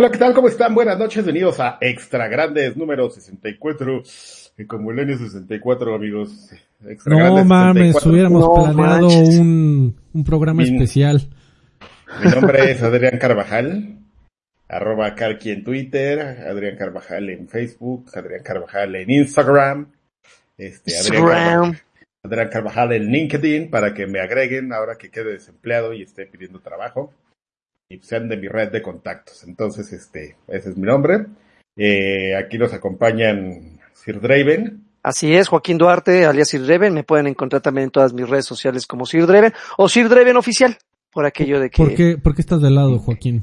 Hola, ¿qué tal? ¿Cómo están? Buenas noches, bienvenidos a Extra Grandes número 64, eh, como el año 64, amigos. Extra No Grandes mames, 64. hubiéramos No planeado un, un programa Bien. especial. Mi nombre es Adrián Carvajal, arroba Carqui en Twitter, Adrián Carvajal en Facebook, Adrián Carvajal en Instagram, este, Adrián Instagram. Carvajal, Adrián Carvajal en LinkedIn para que me agreguen ahora que quede desempleado y esté pidiendo trabajo y sean de mi red de contactos. Entonces, este, ese es mi nombre. Eh, aquí nos acompañan Sir Draven, Así es, Joaquín Duarte, alias Sir Dreven. Me pueden encontrar también en todas mis redes sociales como Sir Dreven o Sir Dreven oficial. Por aquello de que. ¿Por qué, por qué estás de lado, Joaquín?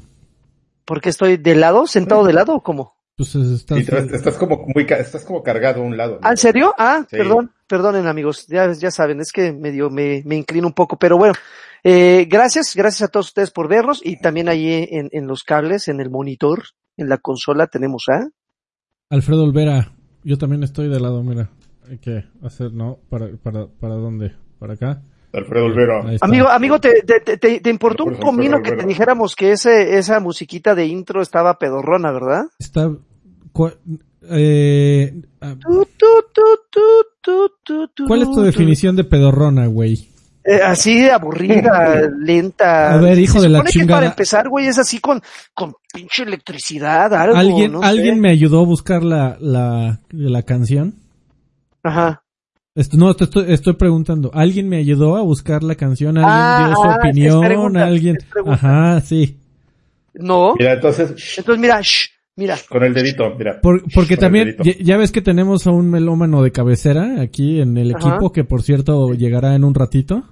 ¿Por qué estoy de lado? ¿Sentado de lado o cómo? Pues estás... estás como muy, ca- estás como cargado a un lado. ¿no? ¿Ah, en serio? Ah, Sí. perdón, perdonen amigos. Ya, ya saben, es que medio me, me inclino un poco, pero bueno. Eh, gracias, gracias a todos ustedes por vernos y también ahí en, en los cables, en el monitor, en la consola tenemos a... Alfredo Olvera, yo también estoy de lado, mira. Hay que hacer, ¿no? ¿Para, para, para dónde? ¿Para acá? Alfredo está. Amigo, amigo, ¿te, te, te- te, te importó Por un comino que te dijéramos que ese, esa musiquita de intro estaba pedorrona, verdad? Está... eh, ah, Tu, tu, tu, tu, tu, tu, tu, ¿Cuál es tu. definición de pedorrona, güey? Eh, así de aburrida, lenta. A ver, hijo Se de la supone que chingada. para empezar, güey, es así con, con pinche electricidad, algo, ¿Alguien, no sé. ¿alguien me ayudó a buscar la, la, la canción? Ajá. Esto- no, te estoy, estoy preguntando. ¿Alguien me ayudó a buscar la canción? ¿Alguien Ah, dio su ah, opinión? pregunta, ¿Alguien? Ajá, sí. No. Mira, entonces, shh, Entonces, mira, shh, mira. con el dedito, mira. Por- porque también, ya, ya ves que tenemos a un melómano de cabecera aquí en el Ajá. equipo, que por cierto llegará en un ratito.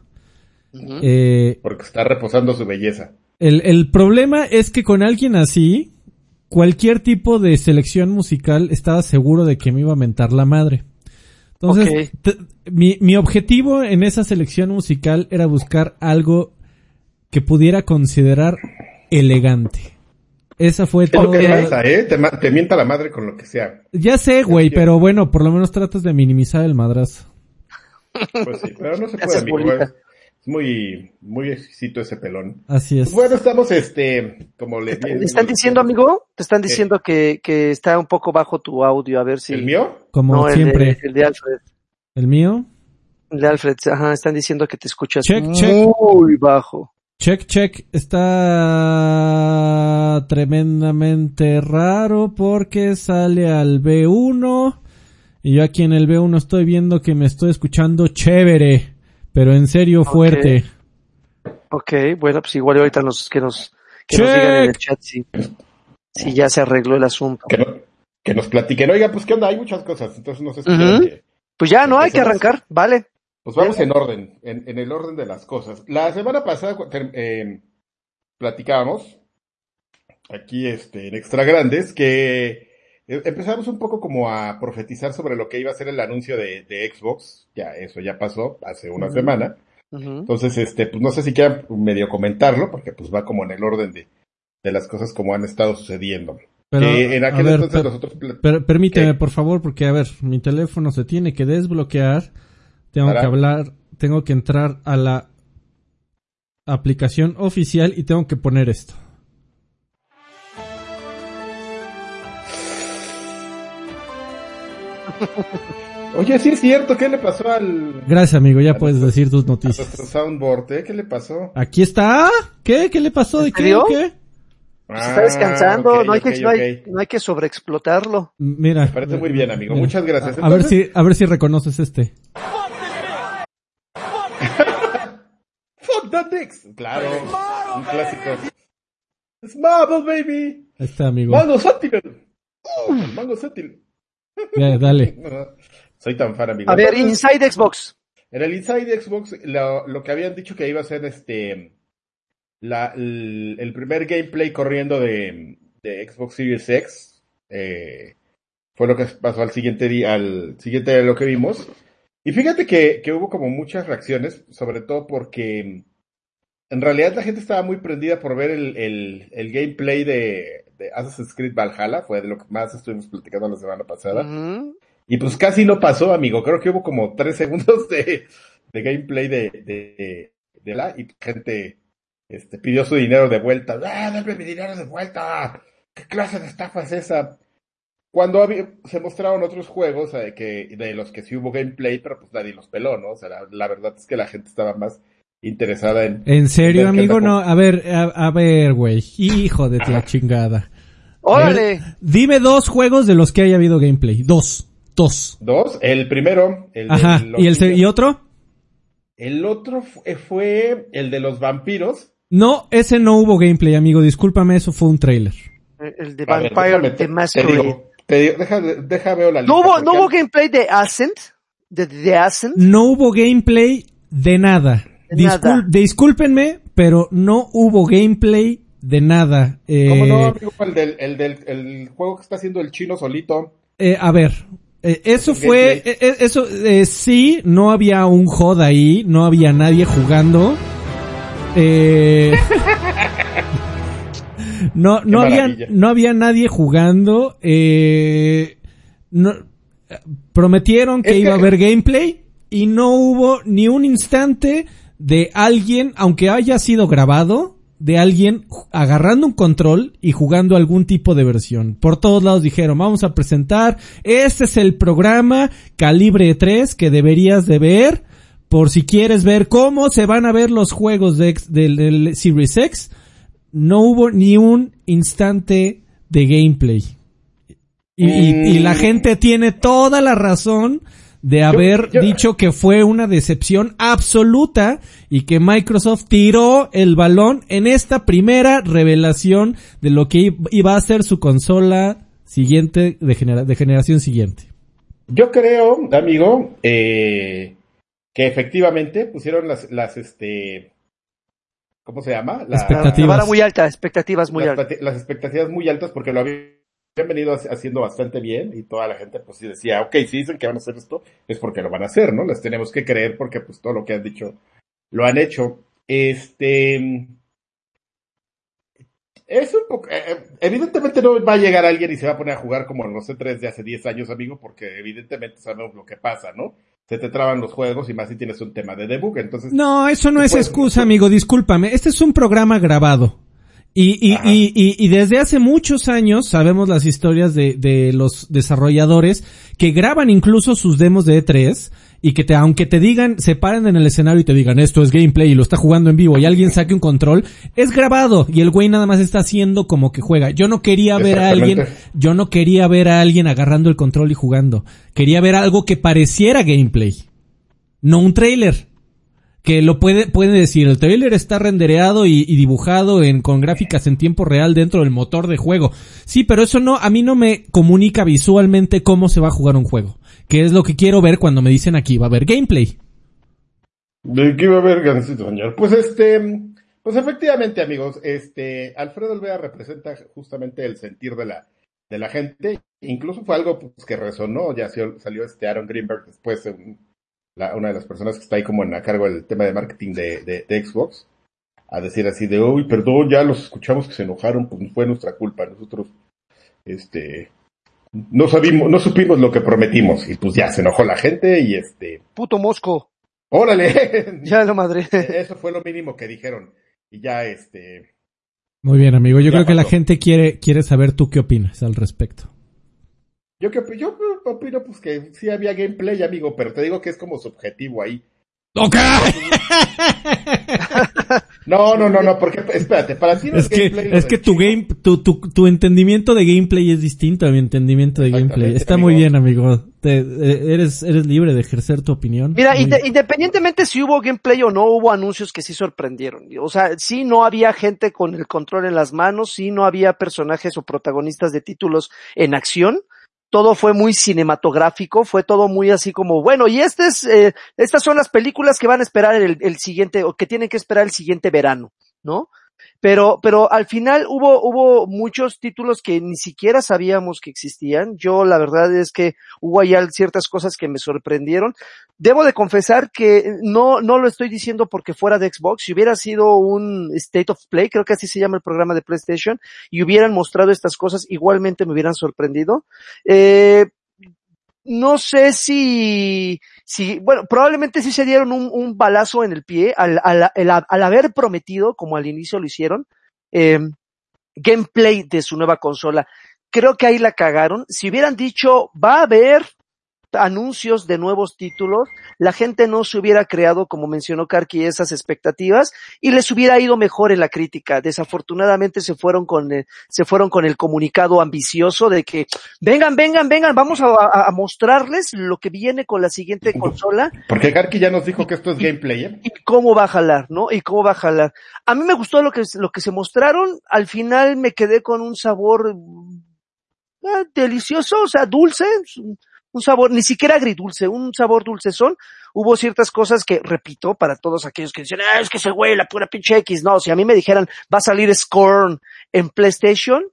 Eh, Porque está reposando su belleza. el, el problema es que con alguien así, cualquier tipo de selección musical estaba seguro de que me iba a mentar la madre. Entonces, mi, mi objetivo en esa selección musical era buscar algo que pudiera considerar elegante. Esa fue todo. ¿Qué pasa, eh? Te, te mienta la madre con lo que sea. Ya sé, güey, que- pero bueno, por lo menos tratas de minimizar el madrazo. Pues sí, pero no se puede, amigo. Muy, muy exquisito ese pelón. Así es. Pues bueno, estamos, este, como le ¿Te están diciendo, amigo? Te están diciendo que, que está un poco bajo tu audio, a ver si... ¿El mío? Como No, el siempre. De, el de Alfred. El mío. El de Alfred, ajá, están diciendo que te escuchas Check, muy check. bajo. Check, check. Está tremendamente raro porque sale al B1. Y yo aquí en el B1 estoy viendo que me estoy escuchando chévere. Pero en serio fuerte. Ok, bueno, pues igual ahorita nos, que nos, que nos digan en el chat si, si ya se arregló el asunto. Que, no- que nos platiquen. Oiga, pues qué onda, hay muchas cosas. Entonces no sé si que- Pues ya, ¿no? Hay que arrancar, vale. Pues vamos en orden, en, en el orden de las cosas. La semana pasada eh, platicábamos aquí este, en Extra Grandes que eh, empezamos un poco como a profetizar sobre lo que iba a ser el anuncio de, de Xbox. Ya, eso ya pasó hace una Ujú. semana. Entonces, este, pues no sé si quieran medio comentarlo, porque pues va como en el orden de, de las cosas como han estado sucediendo. Pero, que en aquel ver, entonces per- nosotros per- permíteme, ¿Qué? por favor, porque a ver, mi teléfono se tiene que desbloquear. Tengo ¿Para? que hablar, tengo que entrar a la aplicación oficial y tengo que poner esto. Oye, sí es cierto, ¿qué le pasó al Gracias, amigo, ya A puedes nuestro- decir tus a nuestro noticias. soundboard? eh? ¿Qué le pasó? Aquí está. ¿Qué? ¿Qué le pasó? ¿De ¿En qué? ¿Qué? Se está descansando, Ah, ok, no, hay que, no, hay, ok. no hay que sobreexplotarlo. Mira. Me parece muy bien, amigo. Muchas gracias. A ver si, a ver si reconoces este. Fuck that dicks. Claro. Un clásico. Es Marvel, baby. Este amigo. Mango Sentinel. Uh, Mango Sentinel. Ya, dale. Soy tan fan, amigo. A ver, Inside Xbox. En el Inside Xbox, lo, lo que habían dicho que iba a ser este. La, el, el primer gameplay corriendo de, de Xbox Series X. eh, fue lo que pasó al siguiente día, al siguiente de lo que vimos. Y fíjate que, que hubo como muchas reacciones, sobre todo porque en realidad la gente estaba muy prendida por ver el, el, el gameplay de, de Assassin's Creed Valhalla, fue de lo que más estuvimos platicando la semana pasada. Y pues casi no pasó, amigo. Creo que hubo como tres segundos de, de gameplay de, de, de la y gente este, pidió su dinero de vuelta. ¡Ah, dame mi dinero de vuelta! ¿qué clase de estafa es esa? Cuando había, se mostraron otros juegos de, que, de los que sí hubo gameplay, pero pues nadie los peló, ¿no? O sea, la, verdad es que la gente estaba más interesada en... ¿En serio, amigo? No, a ver, a, ver, güey, hijo de la chingada. ¡Órale! dime dos juegos de los que haya habido gameplay. Dos. Dos. Dos. El primero. El Ajá. ¿Y, el, ¿Y otro? El otro fue el de los vampiros. No, ese no hubo gameplay, amigo. Discúlpame, eso fue un trailer. El de Vampire The Masquerade. Te digo, deja, deja veo la lista. ¿No hubo, ¿no hubo gameplay de Ascent? ¿De Ascent? No hubo gameplay de nada. Discúlpenme, pero no hubo gameplay de nada. Eh, ¿Cómo no, amigo? El del, el del el juego que está haciendo el chino solito. Eh, a ver, eh, eso fue, eh, eh, eso, sí, no había un HOD ahí, no había nadie jugando. no, no había, no había nadie jugando. no, prometieron que iba a haber gameplay y no hubo ni un instante de alguien, aunque haya sido grabado, de alguien agarrando un control y jugando algún tipo de versión. Por todos lados dijeron, vamos a presentar, este es el programa calibre 3 que deberías de ver por si quieres ver cómo se van a ver los juegos de, del, Series X. No hubo ni un instante de gameplay. Y, y la mm. gente tiene toda la razón de haber dicho que fue una decepción absoluta y que Microsoft tiró el balón en esta primera revelación de lo que iba a ser su consola siguiente de, de generación siguiente. Yo creo, amigo, eh, que efectivamente pusieron las, las, este, ¿cómo se llama? La, expectativas. muy alta, expectativas muy altas. Las expectativas muy altas porque lo había han venido haciendo bastante bien y toda la gente pues sí decía, ok, si dicen que van a hacer esto, es porque lo van a hacer, ¿no? Les tenemos que creer porque pues todo lo que han dicho lo han hecho. Este... Es un poco... Eh, eh, evidentemente no va a llegar alguien y se va a poner a jugar como los C3 de hace 10 años, amigo, porque evidentemente sabemos lo que pasa, ¿no? Se te traban los juegos y más si tienes un tema de debug, entonces... No, eso no es excusa, amigo, discúlpame. Este es un programa grabado. Y, y, y, y, desde hace muchos años sabemos las historias de, de los desarrolladores que graban incluso sus demos de E3 y que te, aunque te digan, se paren en el escenario y te digan esto es gameplay y lo está jugando en vivo y alguien saque un control, es grabado y el güey nada más está haciendo como que juega. Yo no quería ver a alguien, yo no quería ver a alguien agarrando el control y jugando. Quería ver algo que pareciera gameplay. No un trailer que lo puede, puede decir, el trailer está rendereado y, dibujado en, con gráficas en tiempo real dentro del motor de juego. Sí, pero eso no, a mí no me comunica visualmente cómo se va a jugar un juego. Que es lo que quiero ver cuando me dicen aquí va a haber gameplay. ¿De qué va a haber, señor? Pues este, pues efectivamente, amigos, este, Alfredo Olvera representa justamente el sentir de la, de la gente. Incluso fue algo pues, que resonó, ya salió este Aaron Greenberg después, un, una de las personas que está ahí como en a cargo del tema de marketing de, de, Xbox, a decir así de, uy, perdón, ya los escuchamos que se enojaron, pues fue nuestra culpa, nosotros, este, no sabimos, no supimos lo que prometimos, y pues ya se enojó la gente y este... Puto mosco. Órale. ya lo madre. Eso fue lo mínimo que dijeron, y ya este... Muy bien, amigo, yo creo que la gente quiere, quiere saber tú qué opinas al respecto. Yo, que, yo opino pues que sí había gameplay, amigo, pero te digo que es como subjetivo ahí. ¡Ok! No, no, no, no, porque espérate, para ti no es, que, Es que tu game, tu, tu, tu entendimiento de gameplay es distinto a mi entendimiento de gameplay. Está muy bien, amigo. Te, eh, eres, eres libre de ejercer tu opinión. Mira, independientemente si hubo gameplay o no, hubo anuncios que sí sorprendieron. O sea, sí no había gente con el control en las manos, sí no había personajes o protagonistas de títulos en acción todo fue muy cinematográfico, fue todo muy así como, bueno, y este es, eh, estas son las películas que van a esperar el, el siguiente, o que tienen que esperar el siguiente verano, ¿no? Pero, pero al final hubo, hubo muchos títulos que ni siquiera sabíamos que existían. Yo la verdad es que hubo allá ciertas cosas que me sorprendieron. Debo de confesar que no, no lo estoy diciendo porque fuera de Xbox. Si hubiera sido un State of Play, creo que así se llama el programa de PlayStation, y hubieran mostrado estas cosas, igualmente me hubieran sorprendido. Eh, no sé si, si, bueno, probablemente sí se dieron un, balazo en el pie al, al, al, haber prometido, como al inicio lo hicieron, eh, gameplay de su nueva consola. Creo que ahí la cagaron. Si hubieran dicho, va a haber anuncios de nuevos títulos, la gente no se hubiera creado, como mencionó Karki, esas expectativas y les hubiera ido mejor en la crítica. Desafortunadamente se fueron con el, se fueron con el comunicado ambicioso de que vengan, vengan, vengan, vamos a, mostrarles lo que viene con la siguiente consola. Porque Karki ya nos dijo que esto es gameplay, ¿eh? Y cómo va a jalar, ¿no? Y cómo va a jalar. A mí me gustó lo que, lo que se mostraron. Al final me quedé con un sabor eh, delicioso, o sea, dulce, un sabor, ni siquiera agridulce, un sabor dulce son. Hubo ciertas cosas que, repito, para todos aquellos que dicen, ah, es que ese güey, la pura pinche X. No, si a mí me dijeran, va a salir Scorn en PlayStation,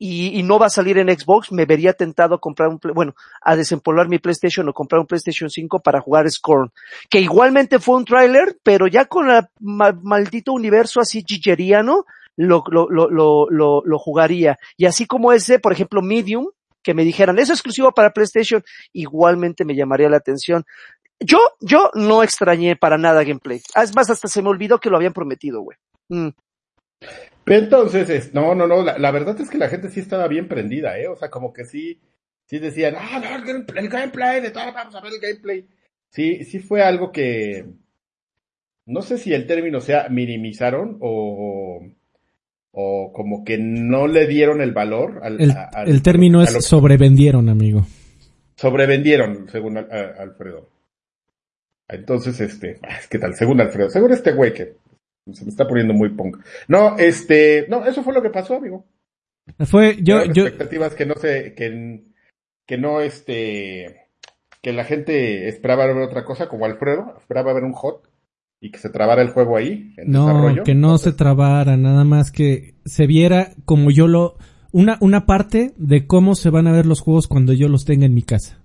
y, no va a salir en Xbox, me vería tentado a comprar un, bueno, a desempolvar mi PlayStation o comprar un PlayStation 5 para jugar Scorn. Que igualmente fue un tráiler, pero ya con el maldito universo así gigeriano, lo, lo, lo, lo, lo jugaría. Y así como ese, por ejemplo, Medium, que me dijeran, es exclusivo para PlayStation, igualmente me llamaría la atención. Yo, yo no extrañé para nada gameplay. Es más, hasta se me olvidó que lo habían prometido, güey. Mm. Entonces, no, no, no, la, verdad es que la gente sí estaba bien prendida, ¿eh? O sea, como que sí, sí decían, ah, no, el, gameplay, de todo, vamos a ver el gameplay. Sí, sí fue algo que, no sé si el término sea minimizaron o, o como que no le dieron el valor al... El, término es sobrevendieron, amigo. Sobrevendieron, según Alfredo. Entonces, este, ah, ¿qué tal? Según Alfredo, según este güey que se me está poniendo muy punk. No, este, no, eso fue lo que pasó, amigo. Fue, yo, yo. Expectativas que no sé, que, que no, este, que la gente esperaba ver otra cosa, como Alfredo, esperaba ver un hot, y que se trabara el juego ahí. En no, que no se trabara, nada más que se viera como yo lo... Una, una parte de cómo se van a ver los juegos cuando yo los tenga en mi casa.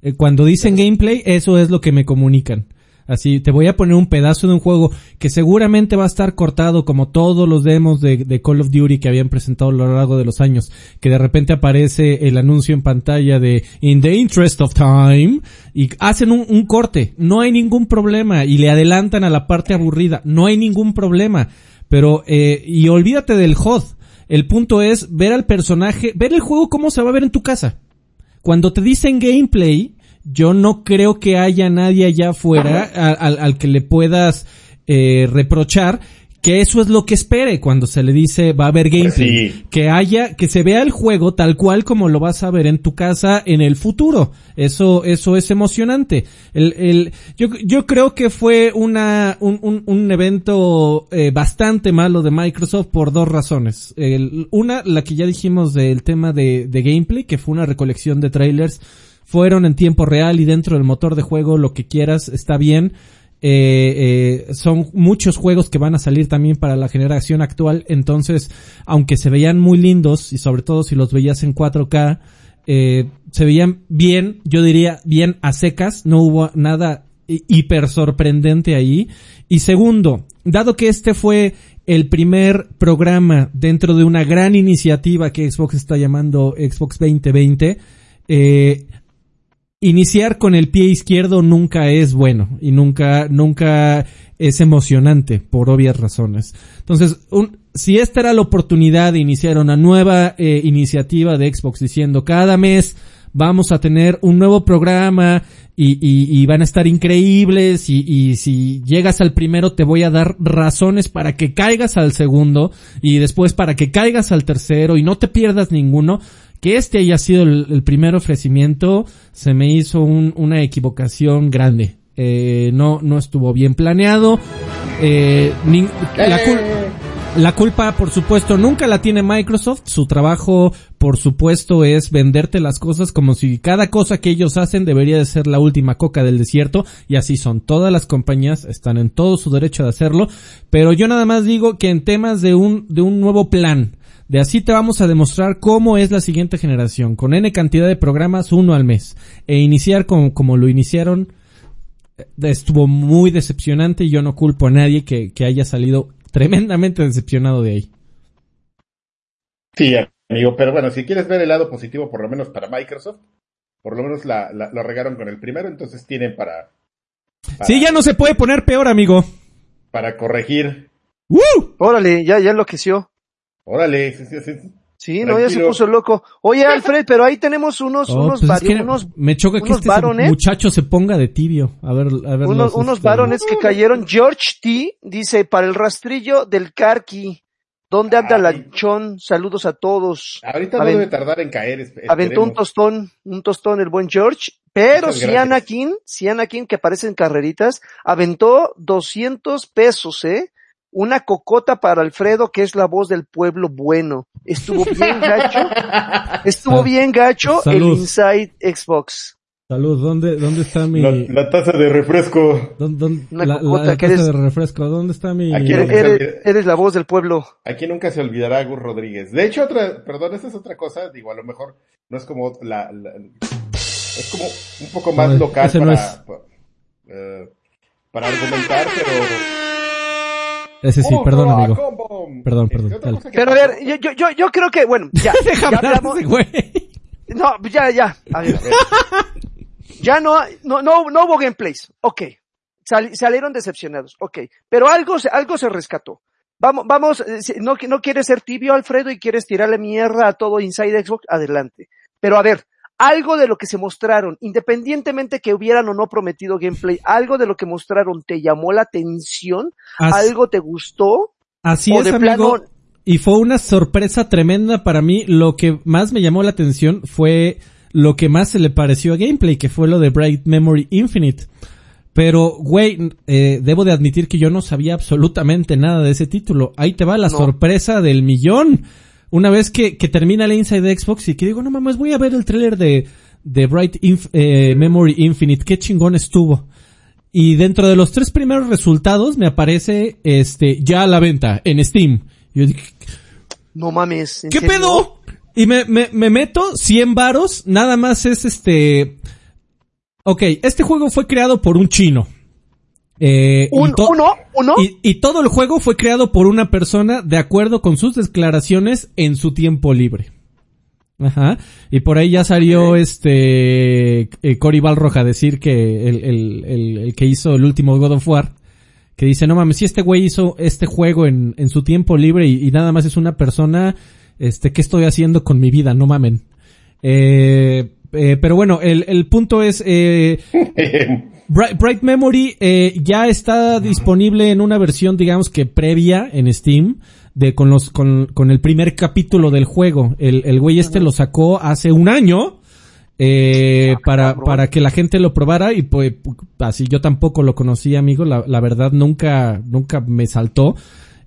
Eh, cuando dicen gameplay, eso es lo que me comunican. Así, te voy a poner un pedazo de un juego que seguramente va a estar cortado como todos los demos de, Call of Duty que habían presentado a lo largo de los años. Que de repente aparece el anuncio en pantalla de In the Interest of Time y hacen un, un corte. No hay ningún problema y le adelantan a la parte aburrida. No hay ningún problema. Pero, eh, y olvídate del HOD. El punto es ver al personaje, ver el juego cómo se va a ver en tu casa. Cuando te dicen gameplay, yo no creo que haya nadie allá afuera al, al, que le puedas eh, reprochar que eso es lo que espere cuando se le dice va a haber pues gameplay. Que haya, que se vea el juego tal cual como lo vas a ver en tu casa en el futuro. Eso, eso es emocionante. El, el, yo, yo creo que fue una, un, un, un evento eh, bastante malo de Microsoft por dos razones. El, una, la que ya dijimos del tema de, de gameplay, que fue una recolección de trailers fueron en tiempo real y dentro del motor de juego lo que quieras está bien. Eh, eh, son muchos juegos que van a salir también para la generación actual, entonces, aunque se veían muy lindos y sobre todo si los veías en 4K, eh, se veían bien, yo diría bien a secas, no hubo nada hiper sorprendente ahí. Y segundo, dado que este fue el primer programa dentro de una gran iniciativa que Xbox está llamando Xbox 2020, eh, iniciar con el pie izquierdo nunca es bueno y nunca, nunca es emocionante por obvias razones. Entonces, un, si esta era la oportunidad de iniciar una nueva eh, iniciativa de Xbox diciendo cada mes vamos a tener un nuevo programa y, y, van a estar increíbles y, y, si llegas al primero te voy a dar razones para que caigas al segundo y después para que caigas al tercero y no te pierdas ninguno que este haya sido el, primer ofrecimiento se me hizo una equivocación grande. Eh, no, no estuvo bien planeado. Eh, la, la, culpa, por supuesto, nunca la tiene Microsoft. Su trabajo, por supuesto, es venderte las cosas como si cada cosa que ellos hacen debería de ser la última coca del desierto. Y así son. Todas las compañías están en todo su derecho de hacerlo. Pero yo nada más digo que en temas de un, de un nuevo plan, de así te vamos a demostrar cómo es la siguiente generación, con N cantidad de programas, uno al mes. E iniciar como, como lo iniciaron, eh, estuvo muy decepcionante y yo no culpo a nadie que, haya salido tremendamente decepcionado de ahí. Sí, amigo, pero bueno, si quieres ver el lado positivo, por lo menos para Microsoft, por lo menos la, lo regaron con el primero, entonces tienen para, Sí, ya no se puede poner peor, amigo. Para corregir. ¡Uh! Órale, ya, ya enloqueció. Órale, sí, sí, sí. Sí, no, ya se puso loco. Oye, Alfred, pero ahí tenemos unos, oh, unos, pues unos, me choca que este muchacho se ponga de tibio. A ver, a ver. Unos, unos este, varones que cayeron. George T dice, para el rastrillo del Karki. ¿Dónde anda la Lanchón? Saludos a todos. Ahorita no debe tardar en caer. Aventó un tostón, un tostón el buen George. Pero si Anakin, si Anakin que aparece en carreritas, aventó 200 pesos, ¿eh? Una cocota para Alfredo, que es la voz del pueblo bueno. Estuvo bien gacho. Estuvo bien gacho el Inside Xbox. Salud, ¿dónde, dónde está mi... La, taza de refresco. ¿Dónde, la, taza de refresco, ¿dónde está mi... Aquí eres, eres, la voz del pueblo. Aquí nunca se olvidará Gus Rodríguez. De hecho, otra, perdón, esa es otra cosa, digo, a lo mejor no es como la... es como un poco más local para, eh, para argumentar, pero... Ese sí, perdón, amigo. Perdón, perdón. Pero a ver, yo, yo, yo creo que, bueno, ya. Ya hablamos... güey. No, ya, ya. A ver, a ver. Ya no, no, no, no hubo gameplays. Ok. salieron decepcionados. Ok. Pero algo, algo se rescató. Vamos, vamos, eh, no, no quieres ser tibio, Alfredo, y quieres tirarle mierda a todo Inside Xbox, adelante. Pero a ver, algo de lo que se mostraron, independientemente que hubieran o no prometido gameplay, algo de lo que mostraron te llamó la atención, algo te gustó. Así es, amigo. Y fue una sorpresa tremenda para mí. Lo que más me llamó la atención fue lo que más se le pareció a gameplay, que fue lo de Bright Memory Infinite. Pero, güey, eh, debo de admitir que yo no sabía absolutamente nada de ese título. Ahí te va la sorpresa del millón. Una vez que, que termina el Inside Xbox y que digo, no mames, voy a ver el tráiler de, de Bright eh, Memory Infinite. Qué chingón estuvo. Y dentro de los tres primeros resultados me aparece, este, ya a la venta en Steam. Yo dije, no mames. ¿Qué pedo? Y me, me, me meto 100 varos, nada más es este... Ok, este juego fue creado por un chino. Eh, uno, uno. Y, y, todo el juego fue creado por una persona de acuerdo con sus declaraciones en su tiempo libre. Ajá. Y por ahí ya salió este eh, Cory Balroja a decir que el, el, el, el, que hizo el último God of War, que dice, no mames, si este güey hizo este juego en, en su tiempo libre y, y nada más es una persona este, ¿qué estoy haciendo con mi vida? No mamen. Eh, eh, pero bueno, el, el punto es, eh, Bright, Memory eh, ya está disponible en una versión, digamos que previa en Steam, de con los, con, con el primer capítulo del juego. El, el güey este lo sacó hace un año, eh, ah, para, para que la gente lo probara y pues así yo tampoco lo conocía, amigo, la, la verdad nunca, nunca me saltó.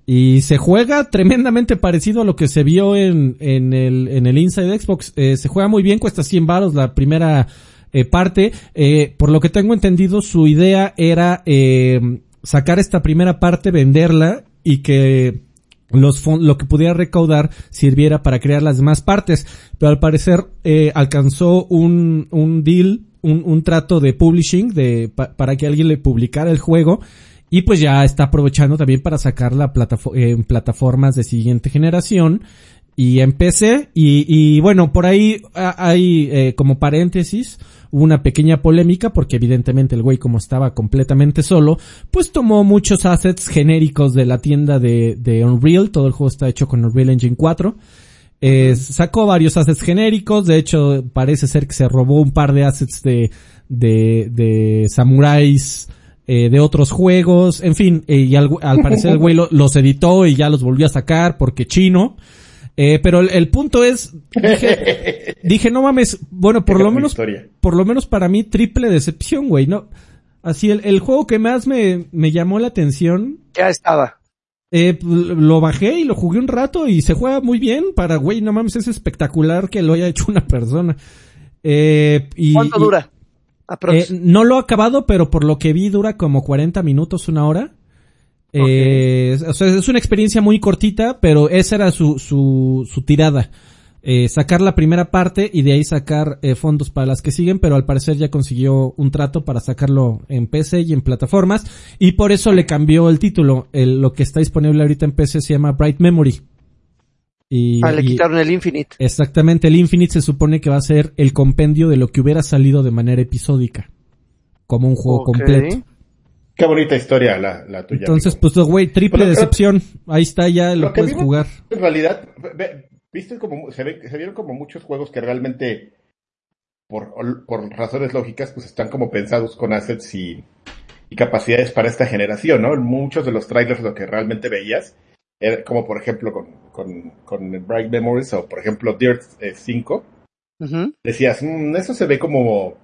Y se juega tremendamente parecido a lo que se vio en, en, el, en el Inside Xbox. Eh, se juega muy bien, cuesta 100 baros la primera eh, parte. Eh, por lo que tengo entendido, su idea era eh, sacar esta primera parte, venderla y que los lo que pudiera recaudar sirviera para crear las demás partes. Pero al parecer eh, alcanzó un, un deal, un, un trato de publishing de, para que alguien le publicara el juego y pues ya está aprovechando también para sacarla en plataformas de siguiente generación y en PC. Y, y bueno, por ahí hay eh, como paréntesis una pequeña polémica porque evidentemente el güey como estaba completamente solo, pues tomó muchos assets genéricos de la tienda de, de Unreal. Todo el juego está hecho con Unreal Engine 4. Eh, sacó varios assets genéricos, de hecho parece ser que se robó un par de assets de, de, de samuráis eh, de otros juegos, en fin, eh, y al, parecer el güey los editó y ya los volvió a sacar porque chino. Eh, pero el, punto es, dije, dije, no mames, bueno, por lo menos, por lo menos para mí triple decepción, güey, no. Así el, el juego que más me, me llamó la atención. Ya estaba. Eh, lo bajé y lo jugué un rato y se juega muy bien para, güey, no mames, es espectacular que lo haya hecho una persona. Eh, y, ¿Cuánto dura? Eh, no lo he acabado, pero por lo que vi dura como 40 minutos, una hora. Eh, o sea, es una experiencia muy cortita, pero esa era su, su, su tirada. Eh, sacar la primera parte y de ahí sacar eh, fondos para las que siguen, pero al parecer ya consiguió un trato para sacarlo en PC y en plataformas y por eso le cambió el título. El, lo que está disponible ahorita en PC se llama Bright Memory. Y, ah, le quitaron el Infinite. Exactamente, el Infinite se supone que va a ser el compendio de lo que hubiera salido de manera episódica. Como un juego completo. Qué bonita historia la, la tuya. Entonces, pues, güey, triple decepción. Ahí está, ya lo, puedes jugar. En realidad, viste como, se, se vieron como muchos juegos que realmente, por, por razones lógicas, pues están como pensados con assets y, y capacidades para esta generación, ¿no? Muchos de los trailers lo que realmente veías, era como por ejemplo con, con, con Bright Memories o por ejemplo Dirt 5, eh, decías, mm, eso se ve como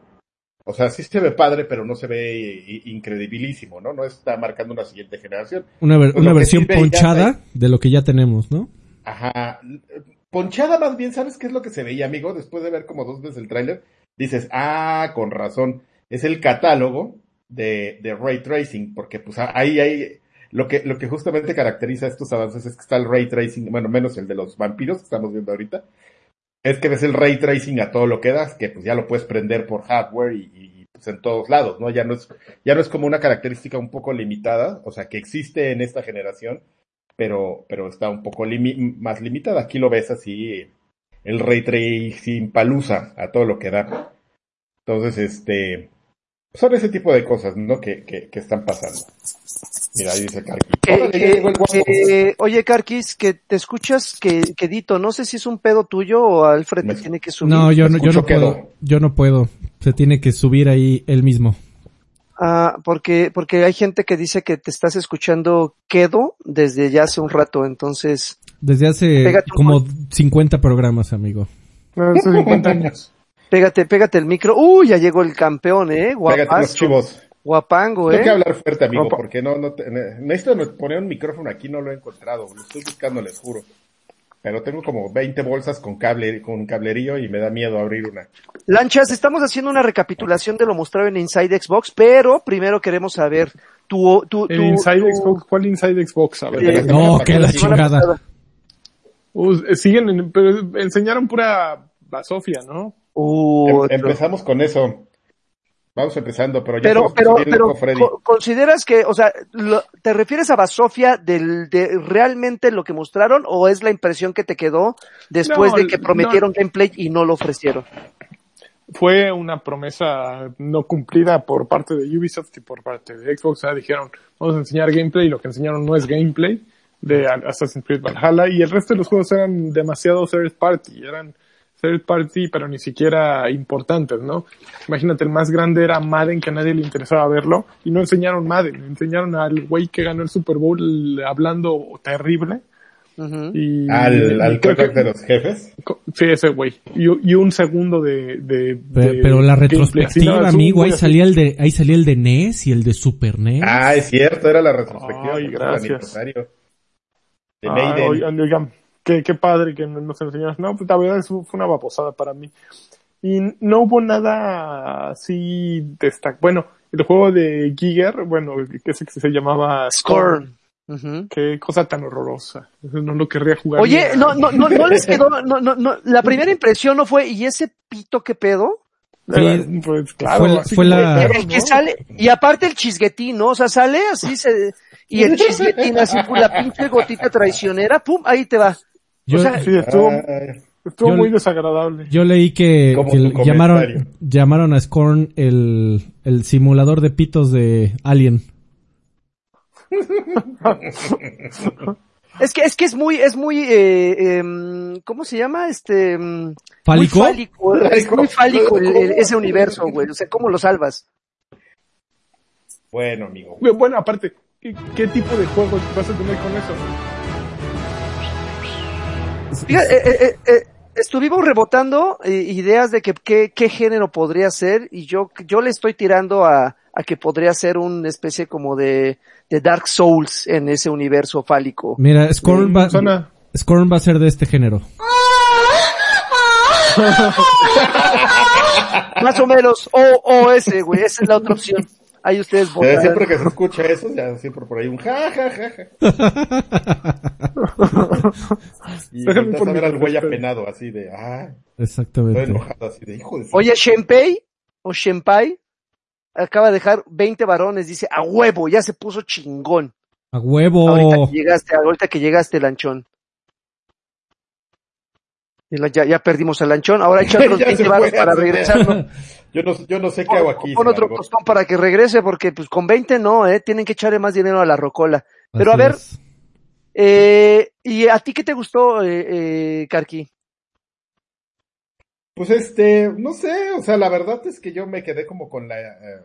o sea, sí se ve padre, pero no se ve incredibilísimo, ¿no? No está marcando una siguiente generación. Una, una versión ponchada de lo que ya tenemos, ¿no? Ajá. Ponchada más bien, ¿sabes qué es lo que se veía, amigo? Después de ver como dos veces el tráiler, dices, ah, con razón, es el catálogo de, de Ray Tracing, porque pues ahí hay, lo que, lo que justamente caracteriza estos avances es que está el Ray Tracing, bueno, menos el de los vampiros que estamos viendo ahorita, es que ves el ray tracing a todo lo que das, que pues ya lo puedes prender por hardware y, pues en todos lados, ¿no? Ya no es, ya no es como una característica un poco limitada, o sea, que existe en esta generación, pero, pero está un poco más limitada. Aquí lo ves así, el ray tracing palusa a todo lo que da. Entonces, este, son ese tipo de cosas, ¿no? Que, que, que están pasando. Mira, ahí dice Carquis. Eh, oye, Carquis, que te escuchas que, que Dito, no sé si es un pedo tuyo o Alfred Me... tiene que subir. No, yo no, yo no puedo. Yo no puedo. Se tiene que subir ahí él mismo. Ah, porque, porque hay gente que dice que te estás escuchando quedo desde ya hace un rato, entonces. Desde hace como 50 programas, amigo. Hace 50 años. Pégate, pégate el micro. Uy, ya llegó el campeón, eh. Guapazo. los chivos. Guapango, eh. Tengo que hablar fuerte, amigo, porque no, no, necesito poner un micrófono aquí, no lo he encontrado. Lo estoy buscando, les juro. Pero tengo como 20 bolsas con cable, con cablerío y me da miedo abrir una. Lanchas, estamos haciendo una recapitulación de lo mostrado en Inside Xbox, pero primero queremos saber tu, tu, tu, Inside Xbox, ¿cuál Inside Xbox? A ver, eh, no, que la chingada. Uh, siguen, pero enseñaron pura basofia, ¿no? Uh, em, empezamos con eso. Vamos empezando, pero ya pero, pero, pero consideras que, o sea, ¿te refieres a Basofia del, de realmente lo que mostraron o es la impresión que te quedó después de que prometieron gameplay y no lo ofrecieron? Fue una promesa no cumplida por parte de Ubisoft y por parte de Xbox. O sea, dijeron, vamos a enseñar gameplay y lo que enseñaron no es gameplay de Assassin's Creed Valhalla y el resto de los juegos eran demasiado third party, eran third party, pero ni siquiera importantes, ¿no? Imagínate, el más grande era Madden, que a nadie le interesaba verlo, y no enseñaron Madden, enseñaron al güey que ganó el Super Bowl hablando terrible. y, al, al de los jefes. Sí, ese güey. Y, un segundo de, de, pero, la retrospectiva, amigo, ahí salía el de, ahí salía el de NES y el de Super NES. Ah, es cierto, era la retrospectiva. Ay, gracias. De Maiden qué, qué padre que nos enseñas. No, pues la verdad fue una baposada para mí. Y no hubo nada así destac. Bueno, el juego de Giger, bueno, que se, se llamaba Scorn. Qué cosa tan horrorosa. No lo querría jugar. Oye, no, no, no, no les quedó, no, no, no, la primera impresión no fue, ¿y ese pito qué pedo? pues claro, fue, la... El que sale, y aparte el chisguetín, ¿no? O sea, sale así, se, y el chisguetín así, con la pinche gotita traicionera, pum, ahí te va. Yo, sí, estuvo, muy desagradable. Yo leí que, llamaron, llamaron a Scorn el, el simulador de pitos de Alien. es que es que es muy es muy eh, em, cómo se llama este em, fálico, muy fálico es muy fálico. ese universo güey. O sea cómo lo salvas bueno amigo. Bueno aparte ¿qué, qué tipo de juego vas a tener con eso eh, eh, eh, estuvimos rebotando ideas de que qué género podría ser y yo, yo le estoy tirando a, a que podría ser una especie como de, de, Dark Souls en ese universo fálico. Mira, Scorn va, va a ser de este género. Más o menos, o, o ese, güey, esa es la otra opción. Ahí ustedes votan. Siempre que se escucha eso, ya siempre por ahí un ja, ja, ja, ja. y empiezas a ver al güey apenado, así de, ah. Exactamente. Estoy enojado, así de, hijo de... Oye, Shenpei, o Shenpai, acaba de dejar 20 varones, dice, a huevo, ya se puso chingón. A huevo. Ahorita que llegaste, ahorita que llegaste, lanchón. Ya, ya perdimos al lanchón, ahora echa otros 20 baros para regresar. ¿no? yo, no, yo no sé qué hago aquí. Pon otro costón para que regrese, porque pues con 20 no, eh, tienen que echarle más dinero a la rocola. Pero Así a ver, es. eh, ¿y a ti qué te gustó, eh, eh, Karki? Pues este, no sé, o sea, la verdad es que yo me quedé como con la, eh,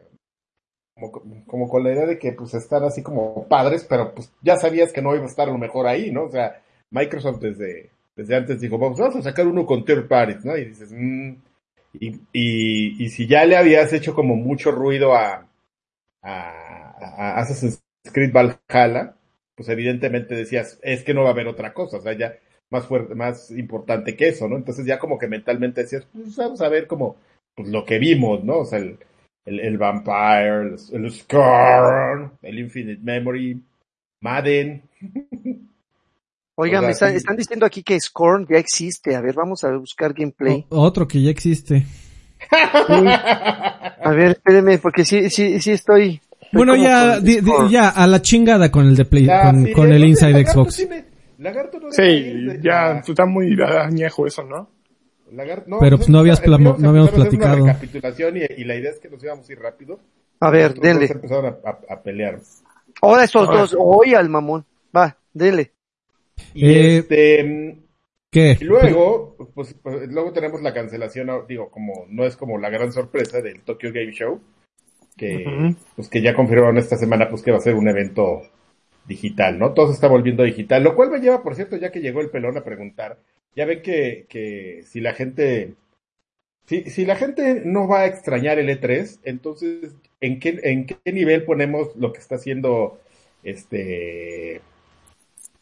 como, como con la idea de que pues están así como padres, pero pues ya sabías que no iba a estar a lo mejor ahí, ¿no? O sea, Microsoft desde, desde antes dijo, vamos, vamos a sacar uno con third parties, ¿no? Y dices, mm, y, y, y si ya le habías hecho como mucho ruido a, a, a Assassin's Creed Valhalla, pues evidentemente decías, es que no va a haber otra cosa, o sea, ya más fuerte, más importante que eso, ¿no? Entonces ya como que mentalmente decías, pues vamos a ver como, pues lo que vimos, ¿no? O sea, el, el, el Vampire, el, el Scorn, el Infinite Memory, Madden. Oigan, me están, diciendo aquí que Scorn ya existe. A ver, vamos a buscar gameplay. O- otro que ya existe. A ver, espérenme, porque sí, sí, sí estoy. Bueno, ya, di- di- ya, a la chingada con el de Play, Ya, con, sí, con el Inside Lagarto Xbox. sí me- Lagarto no deja Sí, ir de- ya está muy añejo eso, ¿no? Lagarto- no, Pero, pues, no habías plamo- habíamos una platicado. recapitulación y, y la idea es que nos íbamos a ir rápido. A ver, denle. empezaron a, a- a pelear. Ahora estos Ahora. dos, hoy al mamón. Va, denle. Y Eh, este, ¿Qué? Luego, pues, pues, luego tenemos la cancelación, ah, digo, como no es como la gran sorpresa del Tokyo Game Show, que pues que ya confirmaron esta semana pues que va a ser un evento digital, ¿no? Todo se está volviendo digital, lo cual me lleva, por cierto, ya que llegó el pelón a preguntar, ya ven que, que si la gente, si, si la gente no va a extrañar el E3, entonces, ¿en qué, en qué nivel ponemos lo que está haciendo este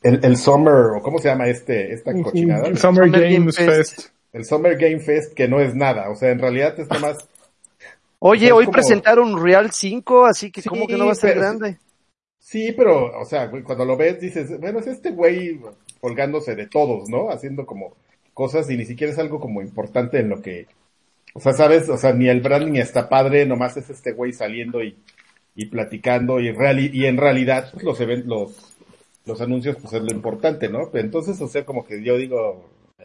el, el Summer, o cómo se llama este, esta cochinada? Summer, Summer Game Games Fest. Fest. el Summer Game Fest que no es nada, o sea, en realidad está más... Oye, O sea, es hoy como- presentaron Real 5, así que Sí, como que no va a ser pero- grande. Sí, pero, o sea, güey, cuando lo ves dices, bueno, es este güey colgándose de todos, ¿no? Haciendo como cosas y ni siquiera es algo como importante en lo que... O sea, ¿sabes? O sea, ni el branding está padre, nomás es este güey saliendo y, y platicando y, reali- y en realidad pues, los eventos, los, los anuncios pues es lo importante, ¿no? Entonces, o sea, como que yo digo... eh,